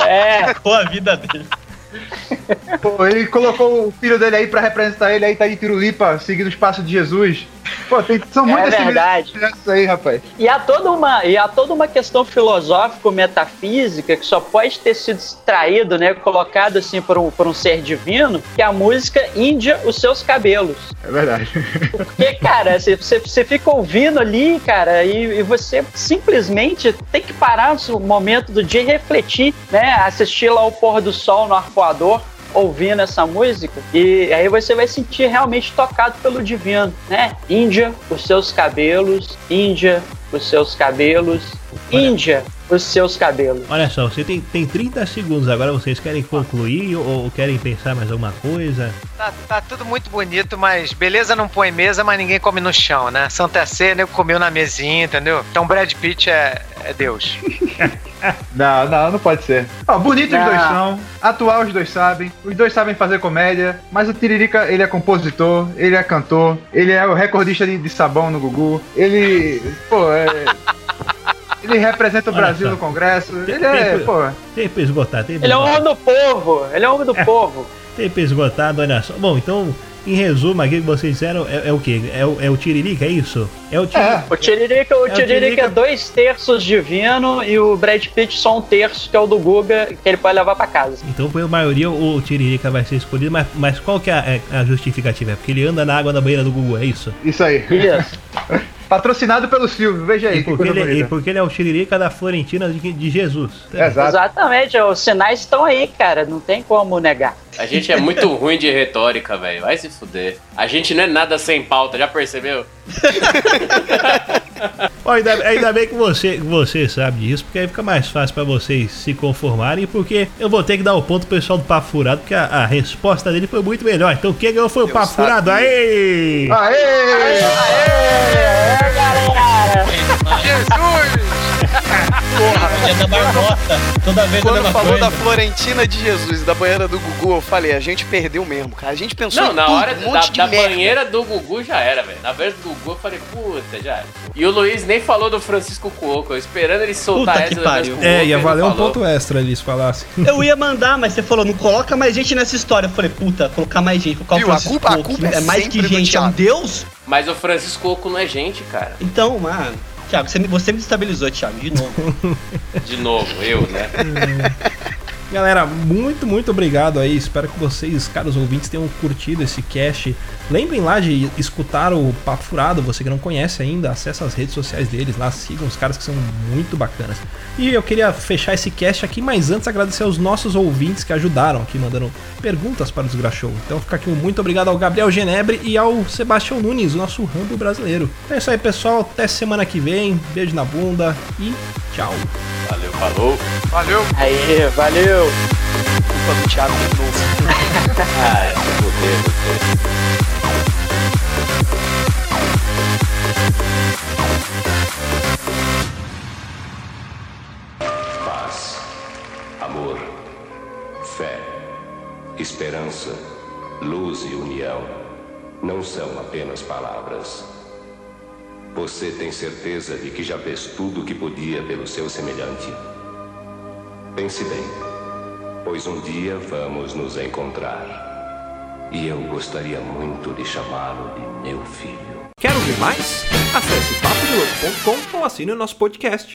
É, com a vida dele. *laughs* Pô, ele colocou o filho dele aí pra representar ele aí, tá aí Tirulipa, seguindo os passos de Jesus. Pô, tem, são É muitas verdade. semelhanças aí, rapaz. E há toda uma, e há toda uma questão filosófico-metafísica que só pode ter sido extraído, né, colocado assim por um, por um ser divino, que é a música Índia, os seus cabelos. É verdade. Porque, cara, você, você- você fica ouvindo ali, cara, e, e você simplesmente tem que parar no momento do dia e refletir, né? Assistir lá o pôr do sol no arpoador, ouvindo essa música, e aí você vai sentir realmente tocado pelo divino, né? Índia, os seus cabelos, Índia, os seus cabelos, Índia, os seus cabelos. Olha só, você tem, tem 30 segundos agora, vocês querem concluir ou, ou querem pensar mais alguma coisa? Tá, tá tudo muito bonito, mas beleza não põe mesa, mas ninguém come no chão, né? Santa Ceia, nego comeu na mesinha, entendeu? Então Brad Pitt é, é Deus. *laughs* Não, não, não pode ser. Ó, bonito os Não. dois são, atual os dois sabem, os dois sabem fazer comédia, mas o Tiririca, ele é compositor, ele é cantor, ele é o recordista de, de sabão no Gugu, ele, pô, é... *laughs* Ele representa o Olha Brasil só. no Congresso, Tem- ele é, tem- pô... Tempo esgotado, tempo Ele é um esgotado. homem do povo, ele é um homem do povo. Tempo esgotado, olha só. Bom, então, em resumo, aqui que vocês disseram é, é o quê? É o, é o Tiririca, é isso? É o Tiririca. O Tiririca, o o Tiririca Tiririca. é dois terços divino e o Brad Pitt só um terço, que é o do Guga, que ele pode levar pra casa. Então, pela maioria, o Tiririca vai ser escolhido, mas, mas qual que é a, é a justificativa? É porque ele anda na água da banheira do Google, é isso? Isso aí. Isso. *laughs* Patrocinado pelo Silvio, veja aí. E que porque, ele, e porque ele é o Tiririca da Florentina de, de Jesus. Exato. Exatamente, os sinais estão aí, cara, não tem como negar. A gente é muito ruim de retórica, velho. Vai se fuder. A gente não é nada sem pauta, já percebeu? *laughs* Ó, ainda, ainda bem que você, que você sabe disso, porque aí fica mais fácil pra vocês se conformarem, porque eu vou ter que dar o ponto pro pessoal do Papo Furado, porque a, a resposta dele foi muito melhor. Então quem ganhou foi o Eu Papo sabia. Furado. Aê! Aê! É, galera! Jesus! Dia da marmota. Toda vez a Quando falou coisa. da Florentina de Jesus e da banheira do Gugu, eu falei, a gente perdeu mesmo, cara. A gente pensou Não, na tudo, hora um da, da merda. banheira do Gugu já era, velho. Na banheira do Gugu eu falei, puta, já era. E o Luiz nem falou do Francisco Cuoco, eu esperando ele soltar Puta essa que do pariu. É, ia valer um falou. ponto extra eles falassem. Eu ia mandar, mas você falou, não coloca mais gente nessa história. Eu falei, puta, colocar mais gente. Colocar o Viu, a Francisco culpa- a Cuoco, culpa é é mais que gente, é um deus? Mas o Francisco Cuoco não é gente, cara. Então, mano. Thiago, você me, você me destabilizou, Thiago, de novo. *laughs* De novo, eu, né? *laughs* Galera, muito, muito obrigado aí. Espero que vocês, caros ouvintes, tenham curtido esse cast. Lembrem lá de escutar o Papo Furado, você que não conhece ainda, acessa as redes sociais deles lá, sigam os caras que são muito bacanas. E eu queria fechar esse cast aqui, mas antes agradecer aos nossos ouvintes que ajudaram aqui, mandando perguntas para o Desgraxou. Então fica aqui um muito obrigado ao Gabriel Genebre e ao Sebastião Nunes, o nosso Rambo brasileiro. Então é isso aí, pessoal. Até semana que vem. Beijo na bunda e tchau. Valeu, falou. Valeu! Aí, valeu! Culpa do Thiago de novo. *laughs* Ah, fuder, você. Paz, amor, fé, esperança, luz e união não são apenas palavras. Você tem certeza de que já fez tudo o que podia pelo seu semelhante? Pense bem, pois um dia vamos nos encontrar. E eu gostaria muito de chamá-lo de meu filho. Quer ouvir mais? Acesse papodelouco.com ou assine o nosso podcast.